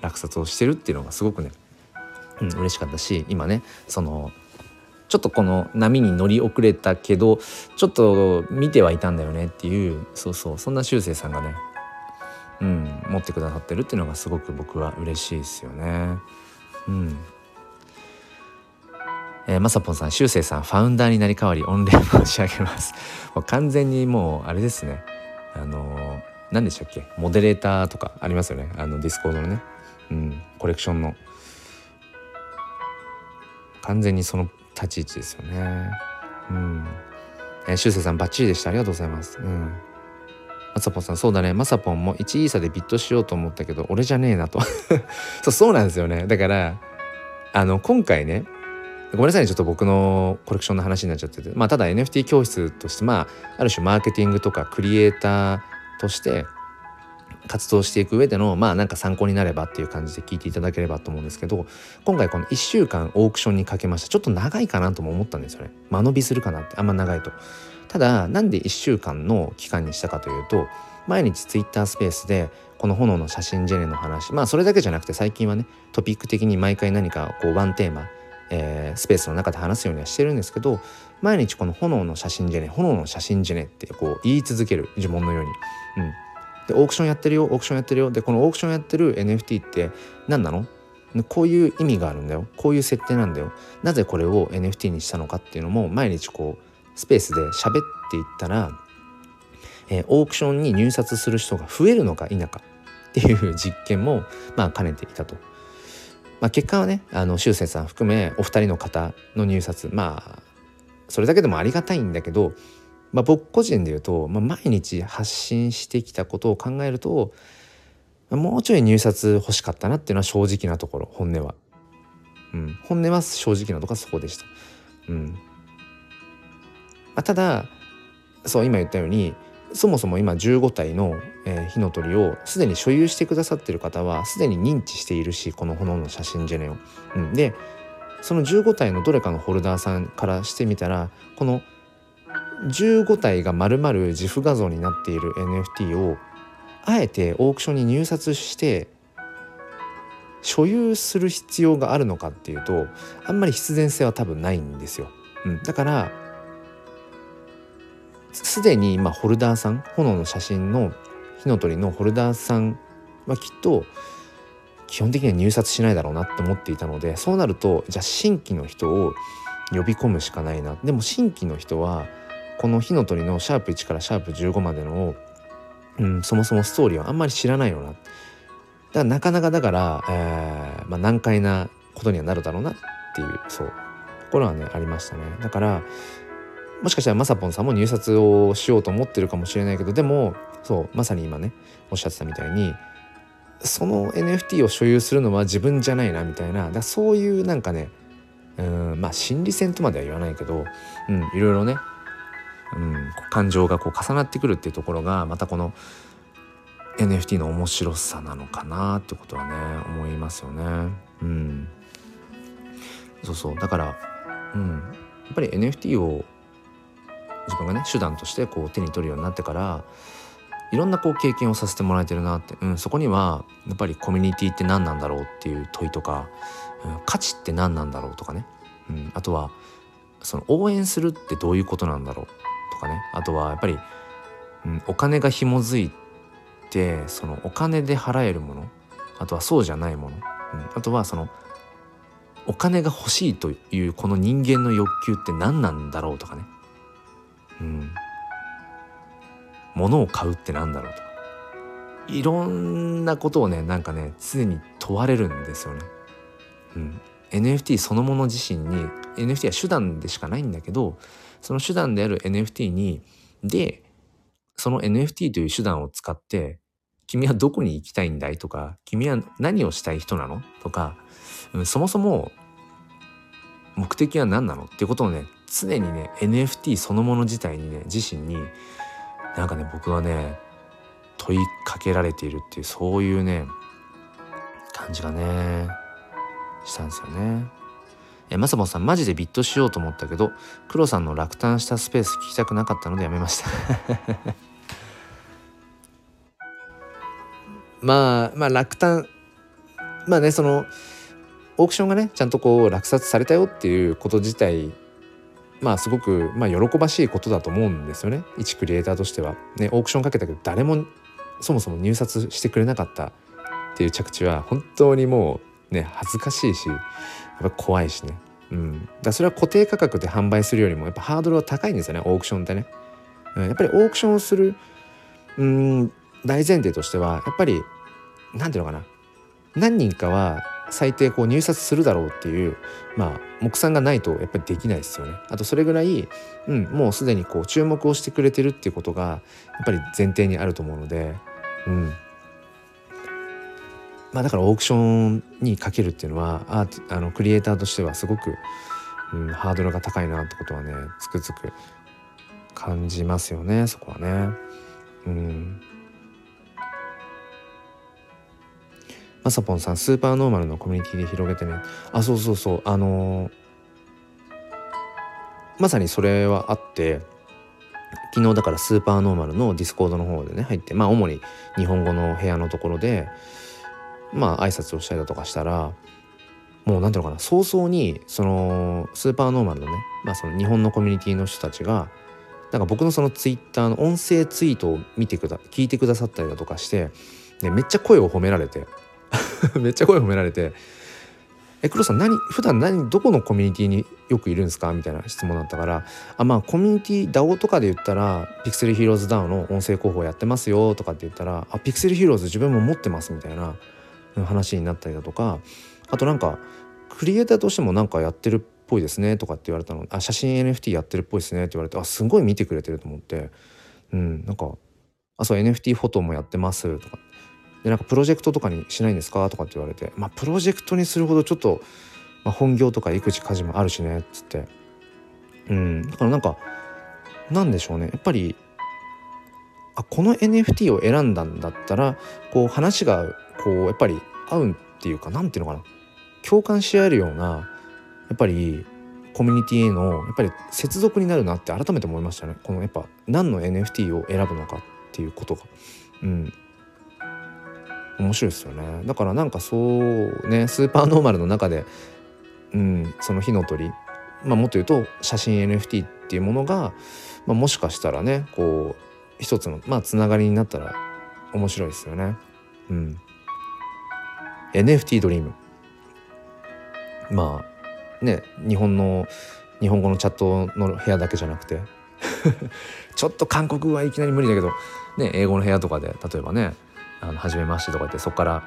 落札をしてるっていうのがすごくね、うん、嬉しかったし今ねそのちょっとこの波に乗り遅れたけどちょっと見てはいたんだよねっていうそうそうそんなしゅうせいさんがねうん、持ってくださってるっていうのがすごく僕は嬉しいですよね。うんえー、まさぽんさん、しゅうせいさん、ファウンダーになり変わり、御礼申し上げます。もう完全にもう、あれですね。あのー、何でしたっけ？モデレーターとかありますよね。あの、ディスコードのね。うん、コレクションの完全にその立ち位置ですよねうんえー、しゅうせいさんバッチリでしたありがとうございますうんまさぽんさんそうだね。まさぽんも1イーサでビッドしようと思ったけど俺じゃねえなと。そうそうなんですよね。だからあの今回ねごめんなさいねちょっと僕のコレクションの話になっちゃってて。まあただ NFT 教室としてまあある種マーケティングとかクリエイターとして活動していく上でのまあなんか参考になればっていう感じで聞いていただければと思うんですけど今回この1週間オークションにかけましたちょっと長いかなとも思ったんですよね。間延びするかなって。あんま長いと。ただなんで1週間の期間にしたかというと毎日 Twitter スペースでこの炎の写真ジェネの話まあそれだけじゃなくて最近はねトピック的に毎回何かこうワンテーマえー、スペースの中で話すようにはしてるんですけど毎日この炎の写真ジェネ炎の写真ジェネってこう言い続ける呪文のように。うん。でオークションやってるよオークションやってるよ。でこのオークションやってる NFT って何なの？こういう意味があるんだよ。こういう設定なんだよ。なぜこれを NFT にしたのかっていうのも毎日こうスペースで喋っていったら、えー、オークションに入札する人が増えるのか否かっていう実験もまあ兼ねていたと。まあ、結果はねあの修正さん含めお二人の方の入札まあそれだけでもありがたいんだけど、まあ、僕個人で言うと、まあ、毎日発信してきたことを考えるともうちょい入札欲しかったなっていうのは正直なところ本音は。うん、本音は正直なところはそこでした。うんまあ、ただそう今言ったようにそもそも今15体の、えー、火の鳥をすでに所有してくださってる方はすでに認知しているしこの炎の写真ジェネを。うん、でその15体のどれかのホルダーさんからしてみたらこの15体がまるまる自負画像になっている NFT をあえてオークションに入札して所有する必要があるのかっていうとあんまり必然性は多分ないんですよ。うん、だからすでに今ホルダーさん炎の写真の火の鳥のホルダーさんはきっと基本的には入札しないだろうなって思っていたのでそうなるとじゃあ新規の人を呼び込むしかないな。でも新規の人はこの火の鳥のシャープ1からシャープ15までの、うん、そもそもストーリーはあんまり知らないよな。だからなかなかだから、えーまあ、難解なことにはなるだろうなっていうそうこれはねありましたね。だからもしかしたらまさぽんさんも入札をしようと思ってるかもしれないけどでもそうまさに今ねおっしゃってたみたいにその NFT を所有するのは自分じゃないなみたいなだそういうなんかねうんまあ心理戦とまでは言わないけど、うん、いろいろね、うん、感情がこう重なってくるっていうところがまたこの NFT の面白さなのかなってことはね思いますよね。うん、そうそう。だから、うん、やっぱり NFT を自分がね手段としてこう手に取るようになってからいろんなこう経験をさせてもらえてるなって、うん、そこにはやっぱりコミュニティって何なんだろうっていう問いとか、うん、価値って何なんだろうとかね、うん、あとはその応援するってどういうことなんだろうとかね。あとはやっぱり、うん、お金が紐づいてそのお金で払えるもの。あとはそうじゃないもの、うん、あとはそのお金が欲しいというこの人間の欲求って何なんだろうとかね。うん、物を買うってなんだろうと。かいろんなことをねなんかね常に問われるんですよね。うん、NFT そのもの自身に NFT は手段でしかないんだけどその手段である NFT にでその NFT という手段を使って君はどこに行きたいんだいとか君は何をしたい人なのとか、うん、そもそも目的は何なの？っていうことをね常にね NFT そのもの自体にね自身になんかね僕はね問いかけられているっていうそういうね感じがねしたんですよね。えまさぼさんマジでビットしようと思ったけど黒さんの落胆したスペース聞きたくなかったのでやめました まあまあ落胆まあねそのオークションがねちゃんとこう落札されたよっていうこと自体まあすごく、まあ、喜ばしいことだと思うんですよね一クリエイターとしては。ねオークションかけたけど誰もそもそも入札してくれなかったっていう着地は本当にもうね恥ずかしいしやっぱ怖いしね。うん、だそれは固定価格で販売するよりもやっぱハードルは高いんですよねオークションってね。うん、やっぱりオークションをするうん大前提としてはやっぱり何ていうのかな何人かは最低こう入札するだろうっていうまあ目算がないとやっぱりできないですよね。あとそれぐらい、うん、もうすでにこう注目をしてくれてるっていうことがやっぱり前提にあると思うので、うんまあ、だからオークションにかけるっていうのはアーあのクリエイターとしてはすごく、うん、ハードルが高いなってことはねつくづく感じますよねそこはね。うんまさぽんさんスーパーノーマルのコミュニティで広げてね。あそうそうそう。あのー、まさにそれはあって昨日だからスーパーノーマルのディスコードの方でね入ってまあ主に日本語の部屋のところでまあ挨拶をしたりだとかしたらもう何ていうのかな早々にそのスーパーノーマルのね、まあ、その日本のコミュニティの人たちがなんか僕のそのツイッターの音声ツイートを見てくだ聞いてくださったりだとかしてでめっちゃ声を褒められて めっちゃ声褒められて「え黒さん何普段何どこのコミュニティによくいるんですか?」みたいな質問だったから「あまあコミュニティ DAO とかで言ったらピクセルヒーローズ DAO の音声広報やってますよ」とかって言ったら「あピクセルヒーローズ自分も持ってます」みたいな話になったりだとか。あとなんかクリエイターとしてもなんかやってるっぽいですねとかって言われたのあ写真 NFT やってるっぽいですねって言われてあすごい見てくれてると思って。うんなんかあそう NFT フォトもやってますとか。でなんかプロジェクトとかにしないんですか？とかって言われてまあプロジェクトにするほどちょっと、まあ、本業とか育児家事もあるしねっつって。うん。だからなんかなんでしょうね。やっぱりあこの NFT を選んだんだったらこう話がこうやっぱり合うっていうかなんていうのかな。共感し合えるようなやっぱりコミュニティへのやっぱり接続になるなって改めて思いましたね。このやっぱ何の NFT を選ぶのかっていうことが。うん。面白いですよね。だからなんかそうねスーパーノーマルの中でうんその火の鳥まあもっと言うと写真 NFT っていうものが、まあ、もしかしたらねこう一つのまあつながりになったら面白いですよね。うん。NFT ドリーム。まあね日本の日本語のチャットの部屋だけじゃなくて ちょっと韓国はいきなり無理だけど、ね、英語の部屋とかで例えばね「あの初めまして」とか言ってそこから、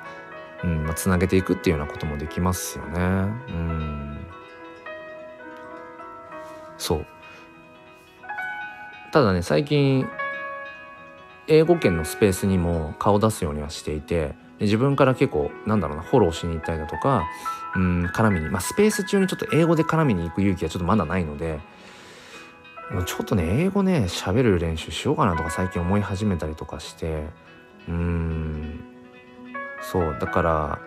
うんまあ、つなげていくっていうようなこともできますよね。うんそうただね最近英語圏のスペースにも顔出すようにはしていて自分から結構なんだろうなフォローしに行ったりだとかうん絡みにまあスペース中にちょっと英語で絡みに行く勇気はちょっとまだないのでちょっとね英語ね喋る練習しようかなとか最近思い始めたりとかしてうん。そうだから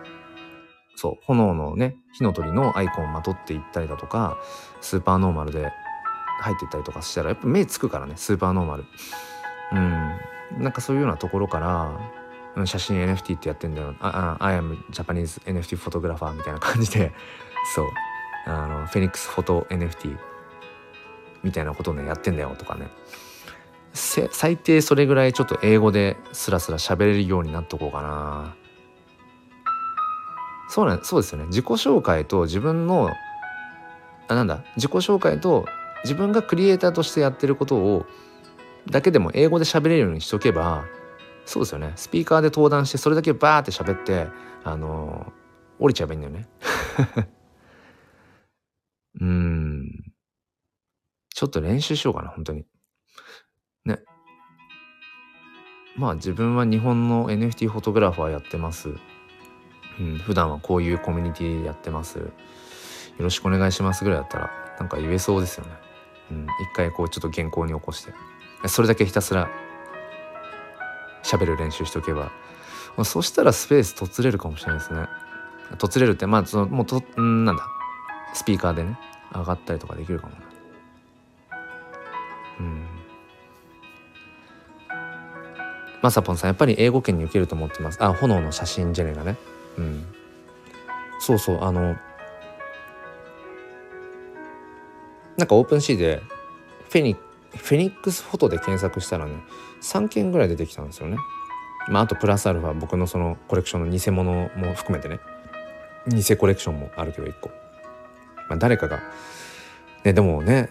そう炎のね火の鳥のアイコンをまとっていったりだとかスーパーノーマルで入っていったりとかしたらやっぱ目つくからねスーパーノーマル。うん。なんかそういうようなところから写真 NFT ってやってんだよ。ああ I am Japanese NFT フォトグラファーみたいな感じでそう。あのフェニックスフォト NFT みたいなことをねやってんだよとかね。最低それぐらいちょっと英語でスラスラ喋れるようになっとこうかな。そうなんそうですよね。自己紹介と自分のあなんだ？自己紹介と自分がクリエイターとしてやってることをだけでも英語で喋れるようにしとけばそうですよね。スピーカーで登壇してそれだけバーって喋ってあの降りちゃえばいいんだよね。うん。ちょっと練習しようかな本当に。まあ自分は日本の NFT フォトグラファーやってます。うん普段はこういうコミュニティやってます。よろしくお願いしますぐらいだったらなんか言えそうですよね。うん一回こうちょっと原稿に起こして。それだけひたすら喋る練習しておけば、まあ、そしたらスペースとつれるかもしれないですね。とつれるってまあそのもうとんなんだ。スピーカーでね上がったりとかできるかも。まさぽんさんやっぱり英語圏に受けると思ってます。あ炎の写真ジェネがね。うん。そうそうあのなんかオープンシーでフェニフェニックスフォトで検索したらね3件ぐらい出てきたんですよね。まあ、あとプラスアルファ僕のそのコレクションの偽物も含めてね。偽コレクションもあるけど1個、まあ、誰かがねでもね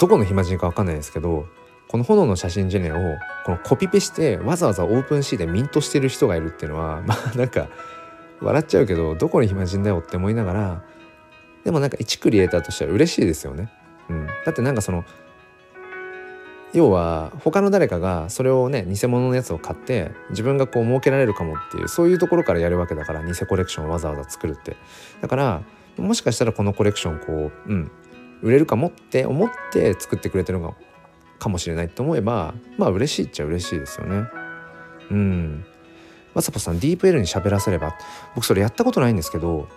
どこの暇人か分かんないですけどこの炎の写真ジェネをこのコピペしてわざわざオープンシーでミントしてる人がいるっていうのは まあなんか笑っちゃうけどどこに暇人だよって思いながらでもなんか一クリエイターとしては嬉しいですよね。うん、だってなんかその要は他の誰かがそれをね偽物のやつを買って自分がこう儲けられるかもっていうそういうところからやるわけだから偽コレクションをわざわざ作るってだからもしかしたらこのコレクションこううん売れるかもって思って作ってくれてるのかもしれないって思えばまあ嬉しいっちゃ嬉しいですよね。うん。まさぽさんディープ L に喋らせれば僕それやったことないんですけど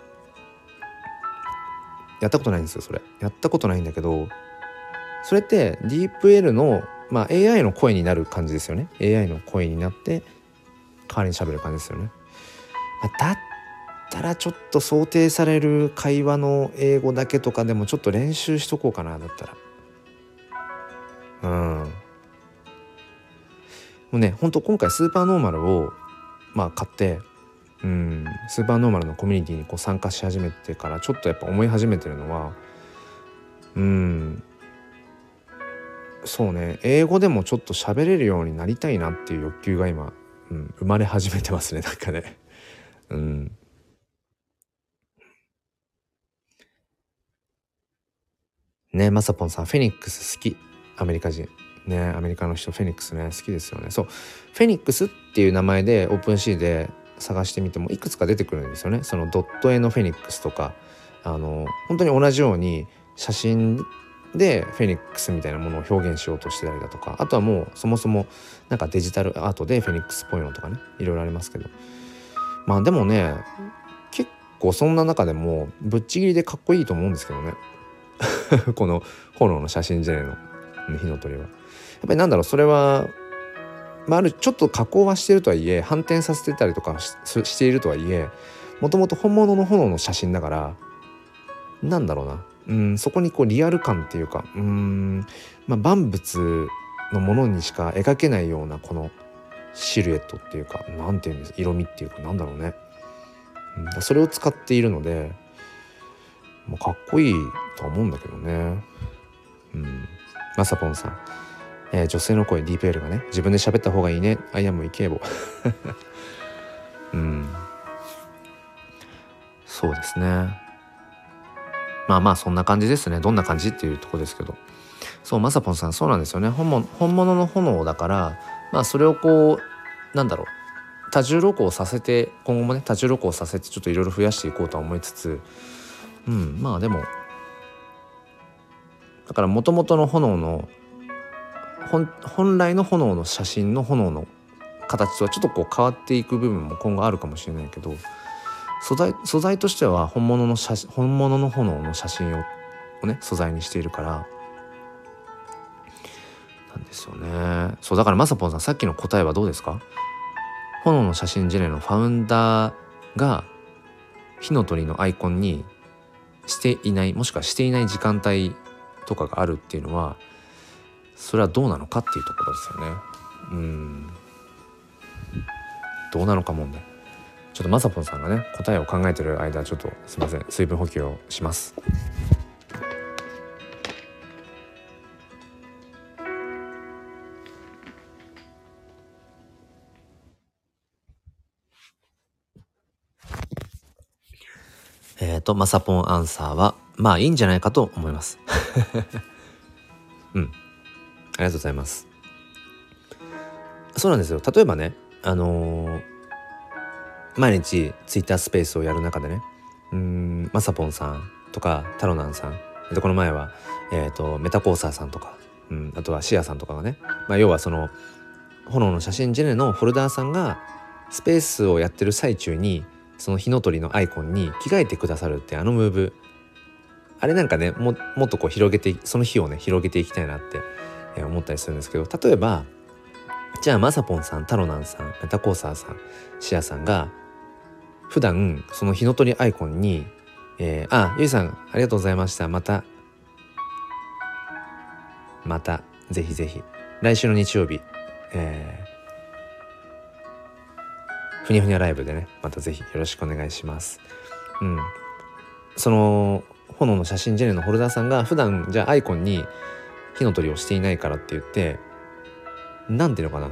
やったことないんですよそれ。やったことないんだけどそれってディープ L の、まあ、AI の声になる感じですよね。AI の声になって代わりに喋る感じですよね、まあ、だったらちょっと想定される会話の英語だけとかでもちょっと練習しとこうかなだったら。うん。もうねほんと今回スーパーノーマルをまあ買ってうん。スーパーノーマルのコミュニティにこう参加し始めてからちょっとやっぱ思い始めてるのはうん。そうね。英語でもちょっと喋れるようになりたいなっていう欲求が今、うん、生まれ始めてますね なんかね。うん。ねまさぽんさんフェニックス好き。アメリカ人。ねアメリカの人フェニックスね。好きですよね。そう。フェニックスっていう名前でオープンシーで探してみてもいくつか出てくるんですよね。そのドット絵のフェニックスとか。あの本当に同じように写真でフェニックスみたいなものを表現しようとしてたりだとか。あとはもうそもそもなんかデジタルアートでフェニックスっぽいのとかね。いろいろありますけど。まあでもね結構そんな中でもぶっちぎりでかっこいいと思うんですけどね。この炎の写真ジェネの。火の鳥は。やっぱりなんだろうそれは、まあ、あるちょっと加工はしてるとはいえ反転させてたりとかしているとはいえもともと本物の炎の写真だからなんだろうな。うんそこにこうリアル感っていうかうん、まあ、万物のものにしか描けないようなこのシルエットっていうか何て言うんです色味っていうかなんだろうね、うん、それを使っているのでもうかっこいいとは思うんだけどね。うん。まさぽんさん、えー、女性の声ディープエルがね自分で喋った方がいいね。アイアムイケーボ。うん。そうですね。まあまあそんな感じですね。どんな感じっていうとこですけど。そうまさぽんさんそうなんですよね。本物本物の炎だからまあそれをこうなんだろう。多重録音させて今後もね多重録音させてちょっといろいろ増やしていこうとは思いつつ。うんまあでもだからもともとの炎の本来の炎の写真の炎の形とはちょっとこう変わっていく部分も今後あるかもしれないけど素材素材としては本物の写本物の炎の写真ををね素材にしているからなんですよね。そうだからまさぽんさんさっきの答えはどうですか？炎の写真ジェネのファウンダーが火の鳥のアイコンにしていないもしくはしていない時間帯とかがあるっていうのはそれはどうなのかっていうところですよね。うん。どうなのか問題。ちょっとまさぽんさんがね答えを考えてる間ちょっとすいません。水分補給をします。えっ、ー、と、まさぽんアンサーは、まあいいんじゃないかと思います。うん。ありがとうございます。そうなんですよ。例えばね、あのー、毎日ツイッタースペースをやる中でね、うん、まさぽんさんとか、タロナンさん、でこの前は、えっ、ー、と、メタコーサーさんとか、うん、あとはシアさんとかがね、まあ要はその、炎の写真ジェネのフォルダーさんがスペースをやってる最中にその火の鳥のアイコンに着替えてくださるってあのムーブあれなんかねももっとこう広げてその日をね広げていきたいなって、思ったりするんですけど例えばじゃあまさぽんさんタロナンさんメタコーサーさんシアさんが普段その火の鳥アイコンに「えー、あゆいさんありがとうございました。また。また。ぜひぜひ。来週の日曜日、えふにゃふにゃライブでねまた是非よろしくお願いします。うん。その炎の写真ジェネのホルダーさんが普段じゃあアイコンに火の鳥をしていないからって言って何ていうのかな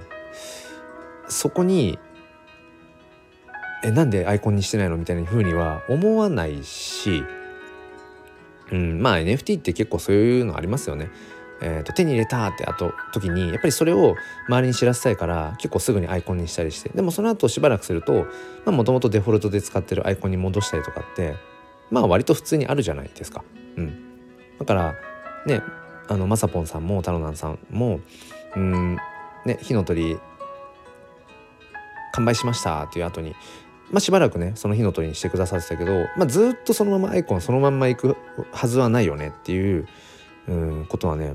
そこにえなんでアイコンにしてないのみたいな風には思わないし、うん、まあ NFT って結構そういうのありますよね。えーと、手に入れたってあと時にやっぱりそれを周りに知らせたいから結構すぐにアイコンにしたりしてでもその後しばらくするともともとデフォルトで使ってるアイコンに戻したりとかってまあ割と普通にあるじゃないですか。うん、だからねあのまさぽんさんも太郎なんさんもうんね火の鳥完売しましたっていう後にまあ、しばらくねその火の鳥にしてくださってたけど、まあ、ずっとそのままアイコンそのまんまいくはずはないよねっていう、うん、ことはね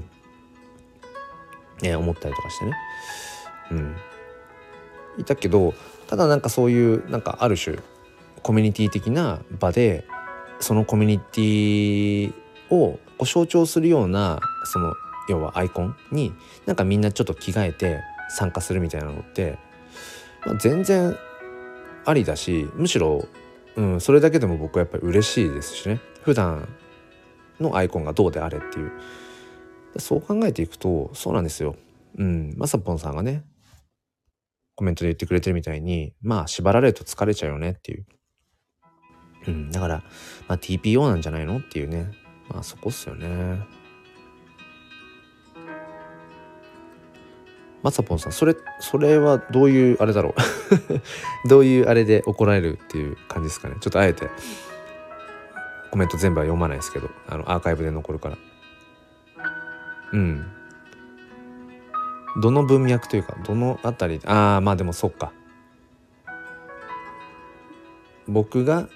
ね、思ったりとかしてね。うん。いたけどただなんかそういうなんかある種コミュニティ的な場でそのコミュニティを象徴するようなその要はアイコンになんかみんなちょっと着替えて参加するみたいなのって、まあ、全然ありだしむしろ、うん、それだけでも僕はやっぱり嬉しいですしね普段のアイコンがどうであれっていうそう考えていくとそうなんですよ。うん。まさぽんさんがね、コメントで言ってくれてるみたいに、まあ縛られると疲れちゃうよねっていう。うん。だから、まあ TPO なんじゃないのっていうね。まあそこっすよね。まさぽんさん、それ、それはどういう、あれだろう どういうあれで怒られるっていう感じですかね。ちょっとあえて、コメント全部は読まないですけど、あの、アーカイブで残るから。うんどの文脈というかどの辺りああまあでもそっか僕が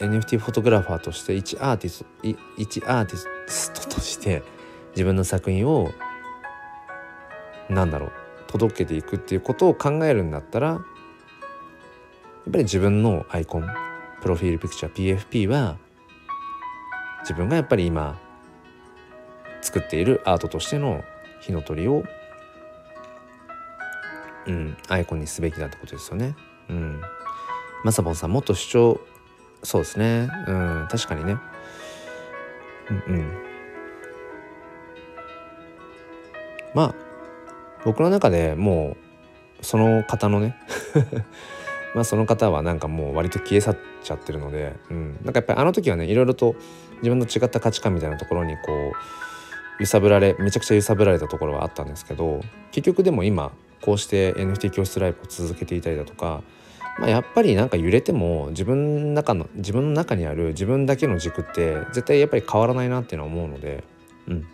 NFT フォトグラファーとして一アーティスト一アーティストとして自分の作品をなんだろう届けていくっていうことを考えるんだったらやっぱり自分のアイコンプロフィールピクチャー PFP は自分がやっぱり今作っているアートとしての火の鳥を、うん、アイコンにすべきだってことですよね。うん。まさぼんさんもっと主張そうですね。うん、確かにね。うん、うん。まあ僕の中でもうその方のね まあその方はなんかもう割と消え去っちゃってるので、うん、なんかやっぱりあの時はねいろいろと自分の違った価値観みたいなところにこう揺さぶられめちゃくちゃ揺さぶられたところはあったんですけど結局でも今こうして NFT 教室ライブを続けていたりだとか、まあ、やっぱりなんか揺れても自分の中の自分の中にある自分だけの軸って絶対やっぱり変わらないなっていうのは思うので、うん、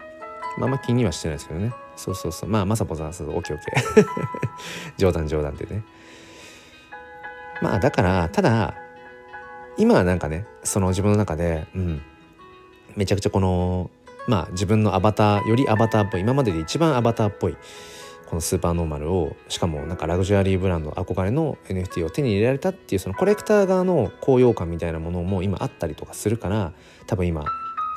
まあまあ気にはしてないですけどね。そうそうそう。まあまさぽさんそう。オッケーオッケー。冗談冗談でね。まあだからただ今はなんかねその自分の中で、うん、めちゃくちゃこのまあ自分のアバターよりアバターっぽい今までで一番アバターっぽいこのスーパーノーマルをしかもなんかラグジュアリーブランド憧れの NFT を手に入れられたっていうそのコレクター側の高揚感みたいなものも今あったりとかするから多分今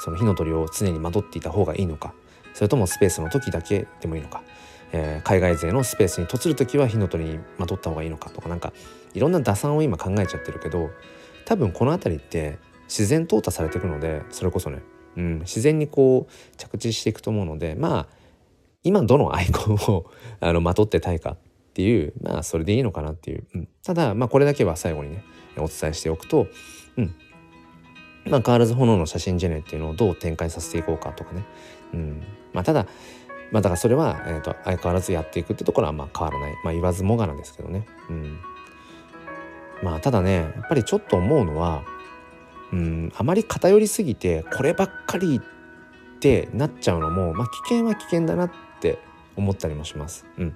その火の鳥を常にまとっていた方がいいのかそれともスペースの時だけでもいいのか、えー、海外勢のスペースに嫁る時は火の鳥にまとった方がいいのかとかなんかいろんな打算を今考えちゃってるけど多分この辺りって自然淘汰されていくのでそれこそねうん、自然にこう着地していくと思うのでまあ今どのアイコンをあのまとってたいかっていうまあそれでいいのかなっていう、うん、ただまあこれだけは最後にねお伝えしておくと、うん。まあ、変わらず炎の写真ジェネっていうのをどう展開させていこうかとかね、うん。まあ、ただまあだからそれは、えーと、相変わらずやっていくってところはまあ変わらない、まあ、言わずもがなですけどね、うん、まあただねやっぱりちょっと思うのはうんあまり偏りすぎてこればっかりってなっちゃうのも、まあ、危険は危険だなって思ったりもします。うん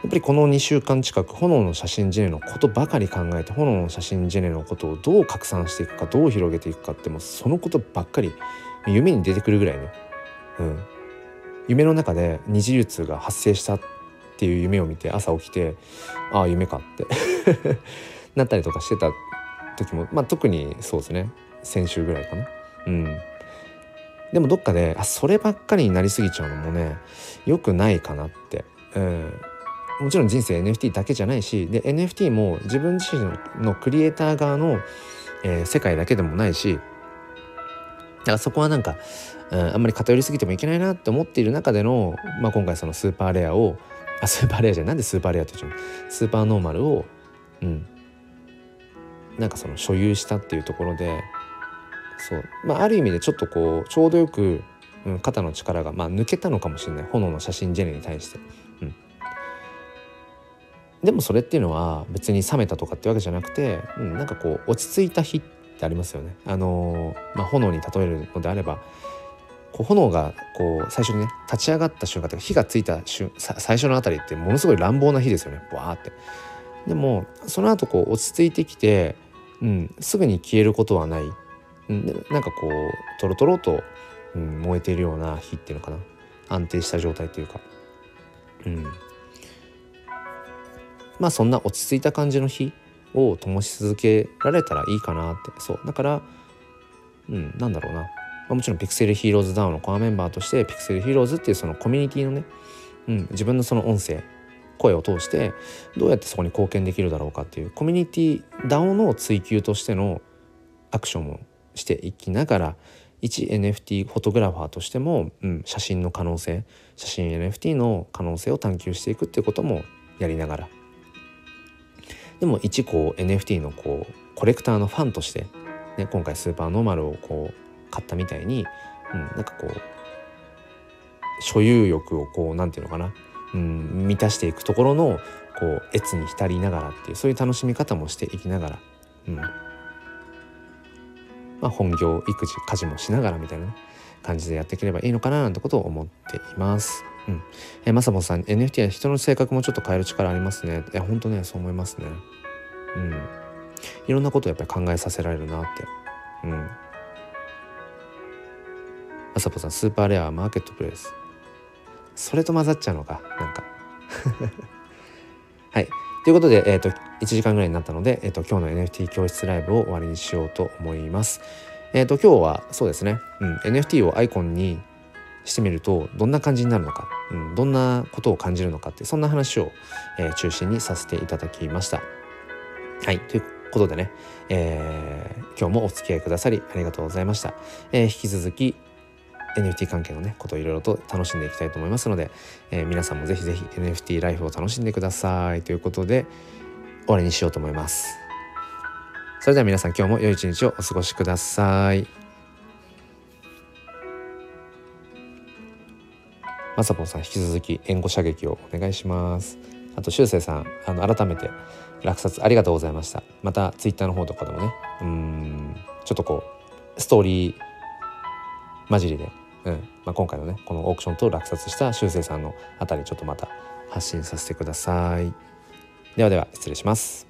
やっぱりこの2週間近く炎の写真ジェネのことばかり考えて炎の写真ジェネのことをどう拡散していくかどう広げていくかってもうそのことばっかり夢に出てくるぐらいね、うん、夢の中で二次流通が発生したっていう夢を見て朝起きてああ夢かって なったりとかしてた時も、まあ、特にそうですね先週ぐらいかな。うん、でもどっかであそればっかりになりすぎちゃうのもねよくないかなって、うん、もちろん人生 NFT だけじゃないしで NFT も自分自身のクリエイター側の、えー、世界だけでもないしだからそこはなんか、うん、あんまり偏りすぎてもいけないなって思っている中での、まあ、今回そのスーパーレアをあスーパーレアじゃなんでスーパーレアって言っちゃうスーパーノーマルをうん。なんかその所有したっていうところでそうまあある意味でちょっとこうちょうどよく、うん、肩の力が、まあ、抜けたのかもしれない炎の写真ジェネに対して。うんでもそれっていうのは別に冷めたとかってわけじゃなくて、うん、なんかこう落ち着いた日ってありますよね。あのー、まあ、炎に例えるのであればこう炎がこう最初にね立ち上がった瞬間とか火がついた瞬最初のあたりってものすごい乱暴な火ですよねわーって。でもその後こう落ち着いてきて、うん、すぐに消えることはない、なんかこうトロトロと、うん、燃えているような火っていうのかな。安定した状態っていうか、うん、まあそんな落ち着いた感じの火を灯し続けられたらいいかなって。そう。だからうんなんだろうな、まあ、もちろんピクセルヒーローズダウンのコアメンバーとしてピクセルヒーローズっていうそのコミュニティのね、うん、自分のその音声声を通してどうやってそこに貢献できるだろうかっていうコミュニティ DAO の追求としてのアクションをしていきながら一 NFT フォトグラファーとしても、うん、写真の可能性写真 NFT の可能性を探求していくっていうこともやりながら。でも一こう NFT のこうコレクターのファンとして、ね、今回スーパーノーマルをこう買ったみたいに、うん、なんかこう所有欲をこうなんていうのかな、うん、満たしていくところのこう越に浸りながらっていうそういう楽しみ方もしていきながら、うん。まあ、本業育児家事もしながらみたいな、ね、感じでやっていければいいのかななんてことを思っています。うん。えまさぼさん、NFT は人の性格もちょっと変える力ありますね。いや、ほんとね、そう思いますね。うん。いろんなことをやっぱり考えさせられるなって。うん。まさぼさん、スーパーレアはマーケットプレイス。それと混ざっちゃうのか、なんか。はい。ということで、えっ、ー、と、1時間ぐらいになったので、えっ、と、今日の NFT 教室ライブを終わりにしようと思います。えっ、と、今日はそうですね、うん、NFT をアイコンにしてみるとどんな感じになるのか、うん、どんなことを感じるのかってそんな話を、えー、中心にさせていただきました。はいということでね、えー、今日もお付き合いくださりありがとうございました。えー、引き続き NFT 関係のねことをいろいろと楽しんでいきたいと思いますので、え、皆さんもぜひぜひ NFT ライフを楽しんでくださいということで終わりにしようと思います。それでは皆さん今日も良い一日をお過ごしください。まさぽんさん引き続き援護射撃をお願いしますあとしゅうせいさんあの改めて落札ありがとうございましたまたツイッターの方とかでもねうんちょっとこうストーリー混じりで、うんまあ、今回のねこのオークションと落札したしゅうせいさんのあたりちょっとまた発信させてくださいではでは失礼します。